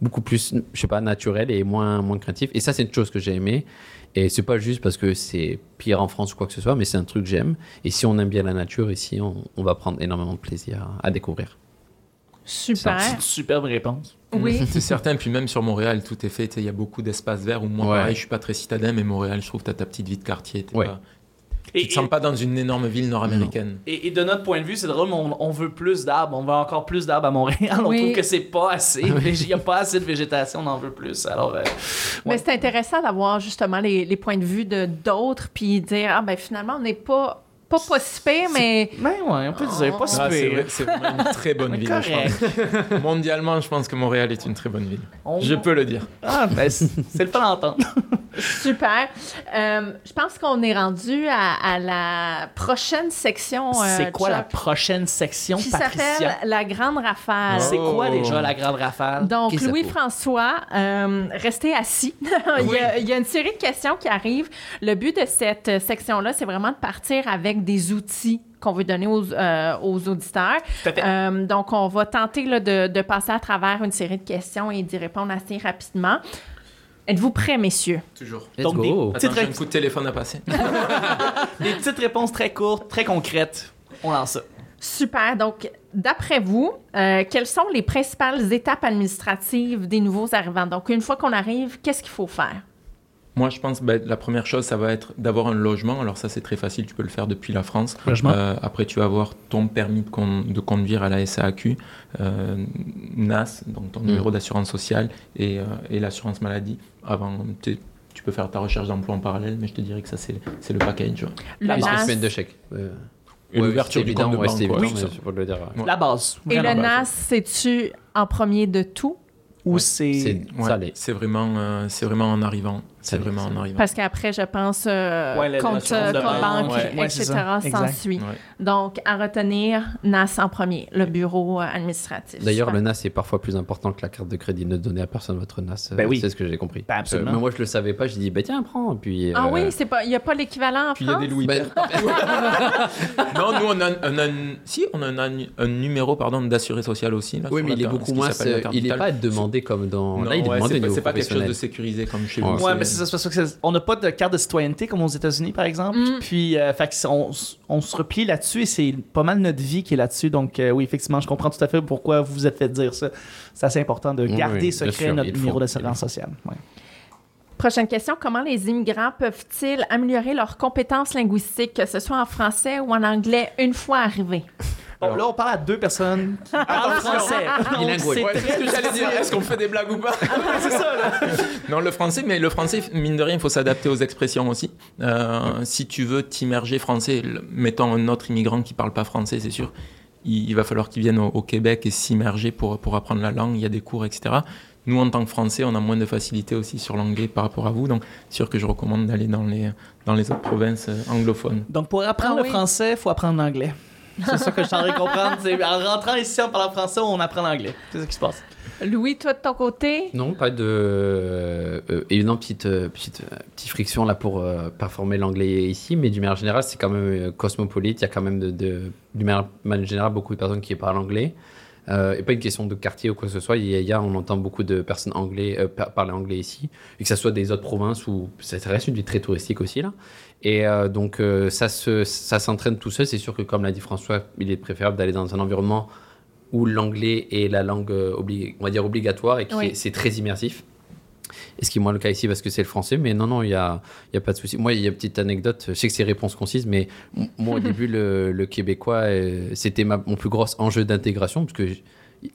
beaucoup plus, je sais pas, naturel et moins, moins craintif. Et ça, c'est une chose que j'ai aimé. Et c'est pas juste parce que c'est pire en France ou quoi que ce soit, mais c'est un truc que j'aime. Et si on aime bien la nature ici, on, on va prendre énormément de plaisir à, à découvrir. Super. C'est une superbe réponse. Oui. C'est certain, puis même sur Montréal, tout est fait. Il y a beaucoup d'espaces verts où moi, Ouais. pareil, je suis pas très citadin, mais Montréal, je trouve que tu as ta petite vie de quartier. t'es Ouais. pas- Et, tu te sens pas dans une énorme ville nord-américaine. et- et de notre point de vue, c'est drôle, mais on, on veut plus d'arbres. On veut encore plus d'arbres à Montréal. On Oui. trouve que c'est pas assez. Il n'y a pas assez de végétation, on en veut plus. Alors, euh, Mais c'est intéressant d'avoir justement les, les points de vue de d'autres, puis dire, ah ben finalement, on n'est pas, pas pas si pire, mais ben ouais, on peut dire, pas si Ah, c'est pire. c'est vraiment une très bonne ville. je pense. Mondialement, je pense que Montréal est une très bonne ville. On- Je peux le dire. Ah, ben, c'est le fun d'entendre. super. Euh, je pense qu'on est rendu à, à la prochaine section. euh, C'est quoi la prochaine section, Qui Patricia? s'appelle la Grande Rafale. C'est quoi Oh. déjà la grande rafale? Donc, Louis-François, euh, restez assis. il, y a, il y a une série de questions qui arrivent. Le but de cette section-là, c'est vraiment de partir avec des outils qu'on veut donner aux, euh, aux auditeurs. Tout à fait. Euh, donc, on va tenter là, de, de passer à travers une série de questions et d'y répondre assez rapidement. Êtes-vous prêts, messieurs? Toujours. Let's Donc, des- go! Petite Attends, j'ai un ré- coup de téléphone à passer. Des petites réponses très courtes, très concrètes. On lance ça. Super. Donc, d'après vous, euh, quelles sont les principales étapes administratives des nouveaux arrivants? Donc, une fois qu'on arrive, qu'est-ce qu'il faut faire? Moi, je pense que ben, la première chose, ça va être d'avoir un logement. Alors ça, c'est très facile, tu peux le faire depuis la France. Logement. Euh, après, tu vas avoir ton permis de, con- de conduire à la SAQ, euh, NAS, donc ton Mm. numéro d'assurance sociale, et, euh, et l'assurance maladie. Avant, tu peux faire ta recherche d'emploi en parallèle, mais je te dirais que ça, c'est le package. La une semaine de chèque. Euh, Et ouais, l'ouverture du compte de banque. évident, Oui, pour le dire. ouais. La base. Et le. NAS, c'est-tu en premier de tout? Ou Ouais. c'est. C'est Ouais, vraiment, euh, c'est vraiment en arrivant. C'est vraiment en arrivant. Parce qu'après, je pense, euh, Ouais, compte, euh, compte banque, ouais, ouais, etc. s'ensuit. Ouais. Donc, à retenir, NAS en premier, le bureau euh, administratif. D'ailleurs, le NAS est parfois plus important que la carte de crédit. Ne donnez à personne votre NAS. Ben oui. C'est ce que j'ai compris. Ben, absolument. Euh, mais moi, je le savais pas. J'ai dit, bah tiens, prends. Puis, Ah oui, c'est pas, il n'y a pas l'équivalent en Puis il y a France? des Louis ben, Non, nous, on a, un- on a un- si, on a un, numéro pardon, d'assuré social aussi. Là, oui, mais il est beaucoup moins. Il n'est pas demandé comme dans. Non, Là, il est ouais, demandé c'est pas, niveau c'est pas quelque chose de sécurisé comme chez vous. Ça, c'est parce que on n'a pas de carte de citoyenneté comme aux États-Unis, par exemple. Mm. Puis, euh, fait que on, se replie là-dessus et c'est pas mal notre vie qui est là-dessus. Donc, euh, oui, effectivement, je comprends tout à fait pourquoi vous vous êtes fait dire ça. C'est assez important de garder oui, secret sûr, notre numéro d'assurance sociale. Ouais. Prochaine question. Comment les immigrants peuvent-ils améliorer leurs compétences linguistiques, que ce soit en français ou en anglais, une fois arrivés? Bon, Alors- là, on parle à deux personnes qui parlent français. C'est Ouais, très ce que j'allais dire. Est-ce qu'on fait des blagues ou pas? C'est ça, là. Non, le français, mais le français, mine de rien, il faut s'adapter aux expressions aussi. Euh, si tu veux t'immerger français, mettons un autre immigrant qui parle pas français, c'est sûr, il, il va falloir qu'il vienne au, au Québec et s'immerger pour, pour apprendre la langue. Il y a des cours, etc. Nous, en tant que Français, on a moins de facilité aussi sur l'anglais par rapport à vous. Donc, c'est sûr que je recommande d'aller dans les, dans les autres provinces euh, anglophones. Donc, pour apprendre Ah le français, il faut apprendre l'anglais. C'est ça que je t'en comprendre. C'est en rentrant ici en parlant français, on apprend l'anglais. C'est ça qui se passe. Louis, toi, de ton côté? Non, pas de. Euh, euh, évidemment, petite, euh, petite, euh, petite friction là pour euh, performer l'anglais ici, mais d'une manière générale, c'est quand même cosmopolite. Il y a quand même de, de, d'une manière générale beaucoup de personnes qui parlent anglais. Euh, et pas une question de quartier ou quoi que ce soit. Il y a, il y a- on entend beaucoup de personnes anglais, euh, par- parler anglais ici, et que ce soit des autres provinces où ça reste une vie très touristique aussi là. Et euh, donc euh, ça se, ça s'entraîne tout seul. C'est sûr que comme l'a dit François, il est préférable d'aller dans un environnement où l'anglais est la langue, euh, on va dire obligatoire, et qui Oui. est- c'est très immersif. Et ce qui est moins le cas ici parce que c'est le français, mais non, non, il n'y a, y a pas de souci. Moi, il y a une petite anecdote, je sais que c'est réponse concise, mais moi, au début, le, le québécois, euh, c'était mon plus gros enjeu d'intégration, parce que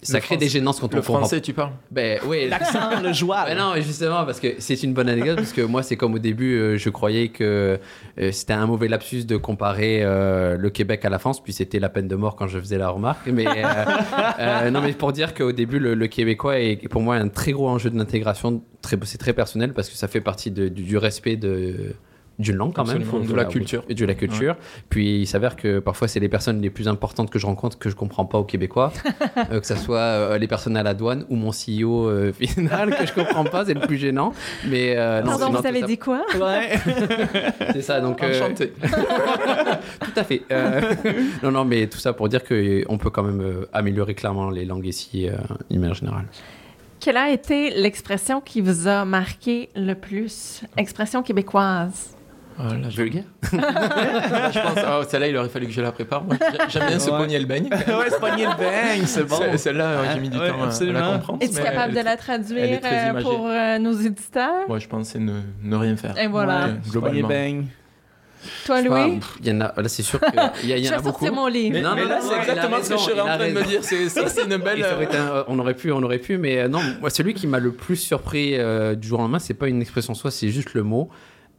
ça Le crée des gênances quand on Le comprend. français, tu parles Ben, oui, L'accent, le joual. ben non, mais justement, parce que c'est une bonne anecdote, parce que moi, c'est comme au début, euh, je croyais que euh, c'était un mauvais lapsus de comparer euh, le Québec à la France, puis c'était la peine de mort quand je faisais la remarque. Mais euh, euh, non, mais pour dire qu'au début, le, le Québécois est pour moi un très gros enjeu de l'intégration. Très, c'est très personnel parce que ça fait partie de- du, du respect de d'une langue quand même, faut- de la culture. et de la culture. Puis il s'avère que parfois c'est les personnes les plus importantes que je rencontre que je comprends pas au Québécois, Euh, que ce soit euh, les personnes à la douane ou mon CEO euh, final que je comprends pas, c'est le plus gênant. Mais euh, non, Pardon, sinon, vous avez ça- dit quoi? Ouais. c'est ça, donc euh, Enchanté. tout à fait. Euh, non, non, mais tout ça pour dire qu'on peut quand même euh, améliorer clairement les langues ici, euh, d'une manière générale. Quelle a été l'expression qui vous a marqué le plus? Expression québécoise. Là, je... Vulgaire je pense, ah, celle-là, il aurait fallu que je la prépare. moi. J'aime bien se Ouais. pogner le beigne. ouais, c'est pogner le beigne, c'est bon. Ce- Celle-là, j'ai mis du Ouais, temps à- à la comprendre. Es-tu capable de la traduire euh, pour euh, nos éditeurs? Moi, je pense que c'est ne, ne rien faire. Et voilà. Ouais, globalement. beigne. Toi, Louis? Il y en a, là, c'est sûr qu'il y, a- il y Je en a beaucoup. sortir mon livre. Mais, Non, mais non, là, c'est exactement ce que je serais en train de me dire. C'est ça, c'est une belle. Aurait euh, un- on aurait pu, on aurait pu, mais non, moi, celui qui m'a le plus surpris euh, du jour au lendemain, c'est pas une expression soit, c'est juste le mot.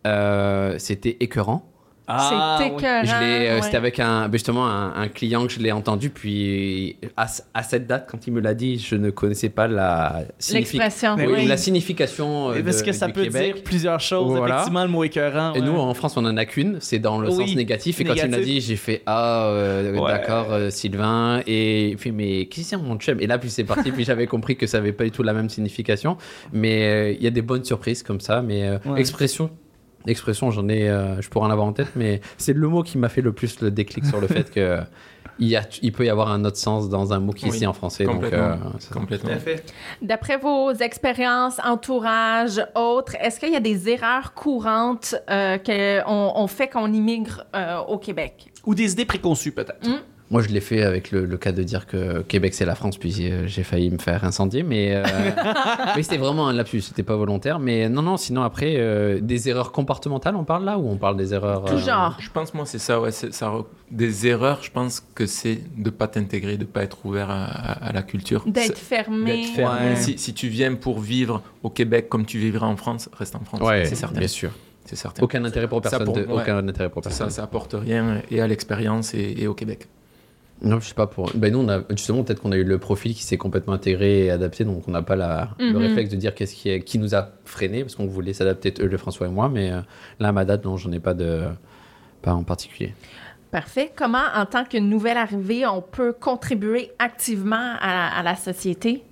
Euh, c'était écœurant. Ah, oui. euh, ouais. C'était avec un, justement un, un client que je l'ai entendu, puis à, ce- à cette date, quand il me l'a dit, je ne connaissais pas la, signifi- oui, oui. la signification euh, Et Parce de- que ça peut Québec. dire plusieurs choses. Voilà. Effectivement, le mot écœurant. Et nous, en France, on en a qu'une, c'est dans le Oui, sens négatif. Et quand il me l'a dit, j'ai fait Ah, euh, Ouais. d'accord, euh, Sylvain. Et puis, mais qui c'est mon chum Et là, puis c'est parti. puis j'avais compris que ça n'avait pas du tout la même signification. Mais euh, il y a des bonnes surprises comme ça. Mais euh, Ouais. expression. Expression, j'en ai, euh, je pourrais en avoir en tête, mais c'est le mot qui m'a fait le plus le déclic sur le fait que il, y a, il peut y avoir un autre sens dans un mot qui est Oui, ici en français. Donc, complètement. euh, à fait. D'après vos expériences, entourage, autres, est-ce qu'il y a des erreurs courantes euh, qu'on on fait quand on immigre euh, au Québec? Ou des idées préconçues, peut-être. Moi, je l'ai fait avec le, le cas de dire que Québec, c'est la France, puis euh, j'ai failli me faire incendier, mais, euh, mais c'était vraiment un lapsus, c'était pas volontaire. Mais non, non, sinon après, euh, des erreurs comportementales, on parle là, ou on parle des erreurs... Tout euh, genre. Je pense, moi, c'est ça, ouais. ça des erreurs, je pense que c'est de pas t'intégrer, de pas être ouvert à, à- à la culture. D'être fermé. d'être fermé. Ouais. Si, si tu viens pour vivre au Québec comme tu vivrais en France, reste en France. Ouais, c'est certain. bien sûr. C'est certain. Aucun intérêt pour Ça personne. pour- de- ouais. Aucun intérêt pour Ça, personne. ça apporte rien et à l'expérience et, et au Québec. Non, je sais pas pour. Ben nous, on a justement peut-être qu'on a eu le profil qui s'est complètement intégré et adapté, donc on n'a pas la... le Mhm. réflexe de dire qu'est-ce qui, est... qui nous a freiné, parce qu'on voulait s'adapter, eux, le François et moi, mais euh, là, à ma date, non, j'en ai pas de. Pas en particulier. Parfait. Comment, en tant que nouvelle arrivée, on peut contribuer activement à, à la société?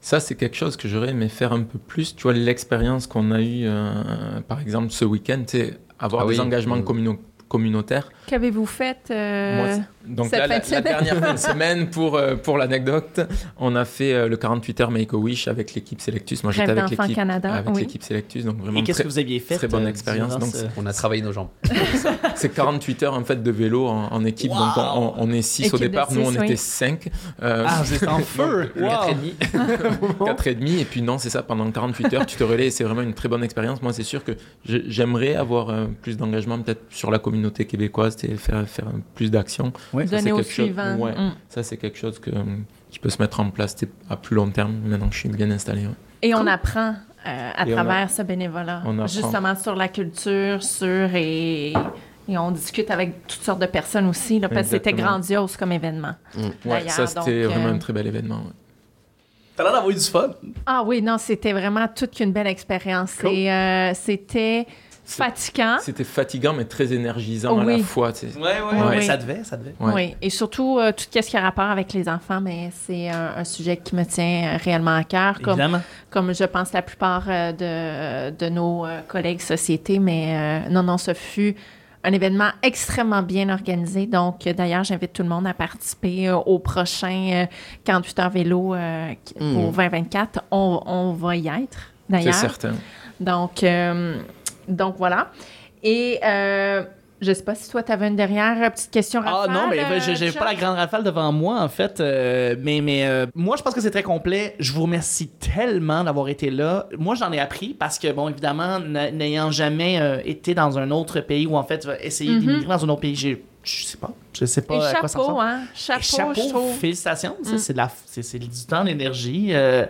Ça, c'est quelque chose que j'aurais aimé faire un peu plus. Tu vois, l'expérience qu'on a eue, euh, par exemple, ce week-end, sais, avoir Ah des oui. engagements Mm. communo- communautaires. Qu'avez-vous fait? euh, Moi, donc cette là, fin la, de la semaine. dernière fin de semaine, pour, euh, pour l'anecdote, on a fait euh, le 48 heures Make-A-Wish avec l'équipe Selectus. Moi, j'étais avec l'équipe Canada, avec oui. l'équipe Selectus, donc vraiment Et qu'est-ce très- que vous aviez fait? très bonne euh, expérience, donc On a travaillé nos jambes. c'est 48 heures en fait de vélo en, en équipe. Donc on, est 6 au départ, nous on oui. était 5. Euh, Ah, vous êtes en feu! donc, Wow. 4 et demi. 4 et demi et puis non c'est ça pendant 48 heures tu te relais et c'est vraiment une très bonne expérience moi c'est sûr que j'aimerais avoir euh, plus d'engagement peut-être sur la communauté québécoise et faire, faire euh, plus d'actions Ouais. Donner c'est au quelque chose- suivant. ouais. Mm. ça c'est quelque chose que, euh, qui peut se mettre en place à plus long terme maintenant que je suis bien installé ouais. Et on apprend euh, à Et travers ce bénévolat, on apprend. justement sur la culture, sur et, et on discute avec toutes sortes de personnes aussi, là, parce que c'était grandiose comme événement. Ouais, D'ailleurs, ça c'était vraiment euh, un très bel événement ouais. T'as l'air d'avoir eu du fun. Ah oui, non, c'était vraiment toute qu'une belle expérience. Cool. Et euh, c'était fatigant. c'était fatigant mais très énergisant à Oui. la fois tu sais. Ouais, ouais, Ouais, ouais. ouais. Ça devait, ça devait. Ouais. Oui, et surtout euh, tout ce qui a rapport avec les enfants, mais c'est un, un sujet qui me tient euh, réellement à cœur, comme, Évidemment. comme je pense la plupart euh, de, de nos euh, collègues société. Mais euh, non, non, ce fut un événement extrêmement bien organisé. Donc, d'ailleurs, j'invite tout le monde à participer euh, au prochain euh, 48 heures vélo euh, qui- Mm. pour 2024. On, on va y être, c'est d'ailleurs. certain Donc, euh, donc voilà. Et euh, je sais pas si toi, tu avais une dernière euh, petite question. Ah Raphaël, non, mais euh, ben, j'ai j'ai Chuck? pas la grande rafale devant moi, en fait. euh, mais mais euh, moi, je pense que c'est très complet. Je vous remercie tellement d'avoir été là. Moi, j'en ai appris parce que, bon, évidemment, n'a- n'ayant jamais euh, été dans un autre pays ou en fait essayer Mhm. d'immigrer dans un autre pays, j'ai- je sais pas. Je sais pas Et à quoi ça chapeau, ressemble. hein? Et Chapeau, chapeau, je trouve. félicitations. Ça, Mm. c'est de la, c'est, c'est du temps, l'énergie. euh,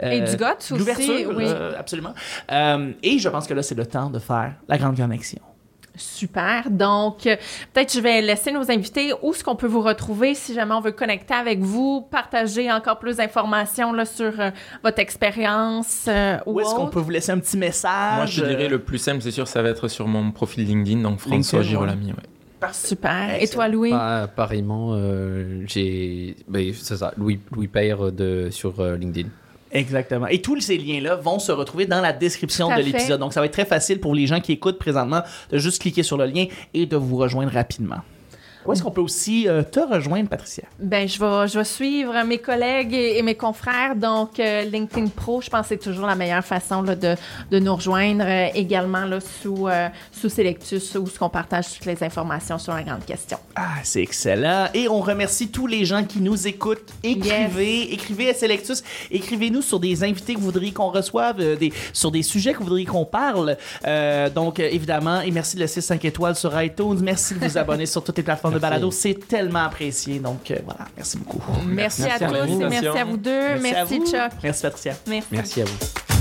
Et euh, du guts aussi, L'ouverture, oui. euh, absolument. Euh, et je pense que là, c'est le temps de faire la grande connexion. Super. Donc, peut-être je vais laisser nos invités où est-ce qu'on peut vous retrouver si jamais on veut connecter avec vous, partager encore plus d'informations là, sur euh, votre expérience. euh, Où ou est-ce qu'on peut vous laisser un petit message? moi je dirais le plus simple c'est sûr ça va être sur mon profil LinkedIn donc François LinkedIn, Girolami ouais. Super. Et toi, Louis? Pa- pareillement, euh, j'ai. ben, c'est ça, Louis, Louis Payre de, sur euh, LinkedIn. Exactement. Et tous ces liens-là vont se retrouver dans la description de l'épisode. Donc, ça va être très facile pour les gens qui écoutent présentement de juste cliquer sur le lien et de vous rejoindre rapidement. Où est-ce qu'on peut aussi euh, te rejoindre, Patricia? Ben, je vais, je vais suivre mes collègues et, et mes confrères. Donc, euh, LinkedIn Pro, je pense que c'est toujours la meilleure façon là, de, de nous rejoindre. Euh, également là, sous, sous Selectus, où ce qu'on partage toutes les informations sur la grande question. Ah, c'est excellent. Et on remercie tous les gens qui nous écoutent. Écrivez, écrivez à Selectus. Écrivez-nous sur des invités que vous voudriez qu'on reçoive, des, sur des sujets que vous voudriez qu'on parle. Donc, évidemment, et merci de laisser 5 étoiles sur iTunes. Merci de vous abonner sur toutes les plateformes de Merci. balado. C'est tellement apprécié. Donc, euh, voilà. Merci beaucoup. Merci, Merci à à tous et vous. merci à vous deux. Merci, à vous. Chuck. Merci, Patricia. Merci. Merci à vous.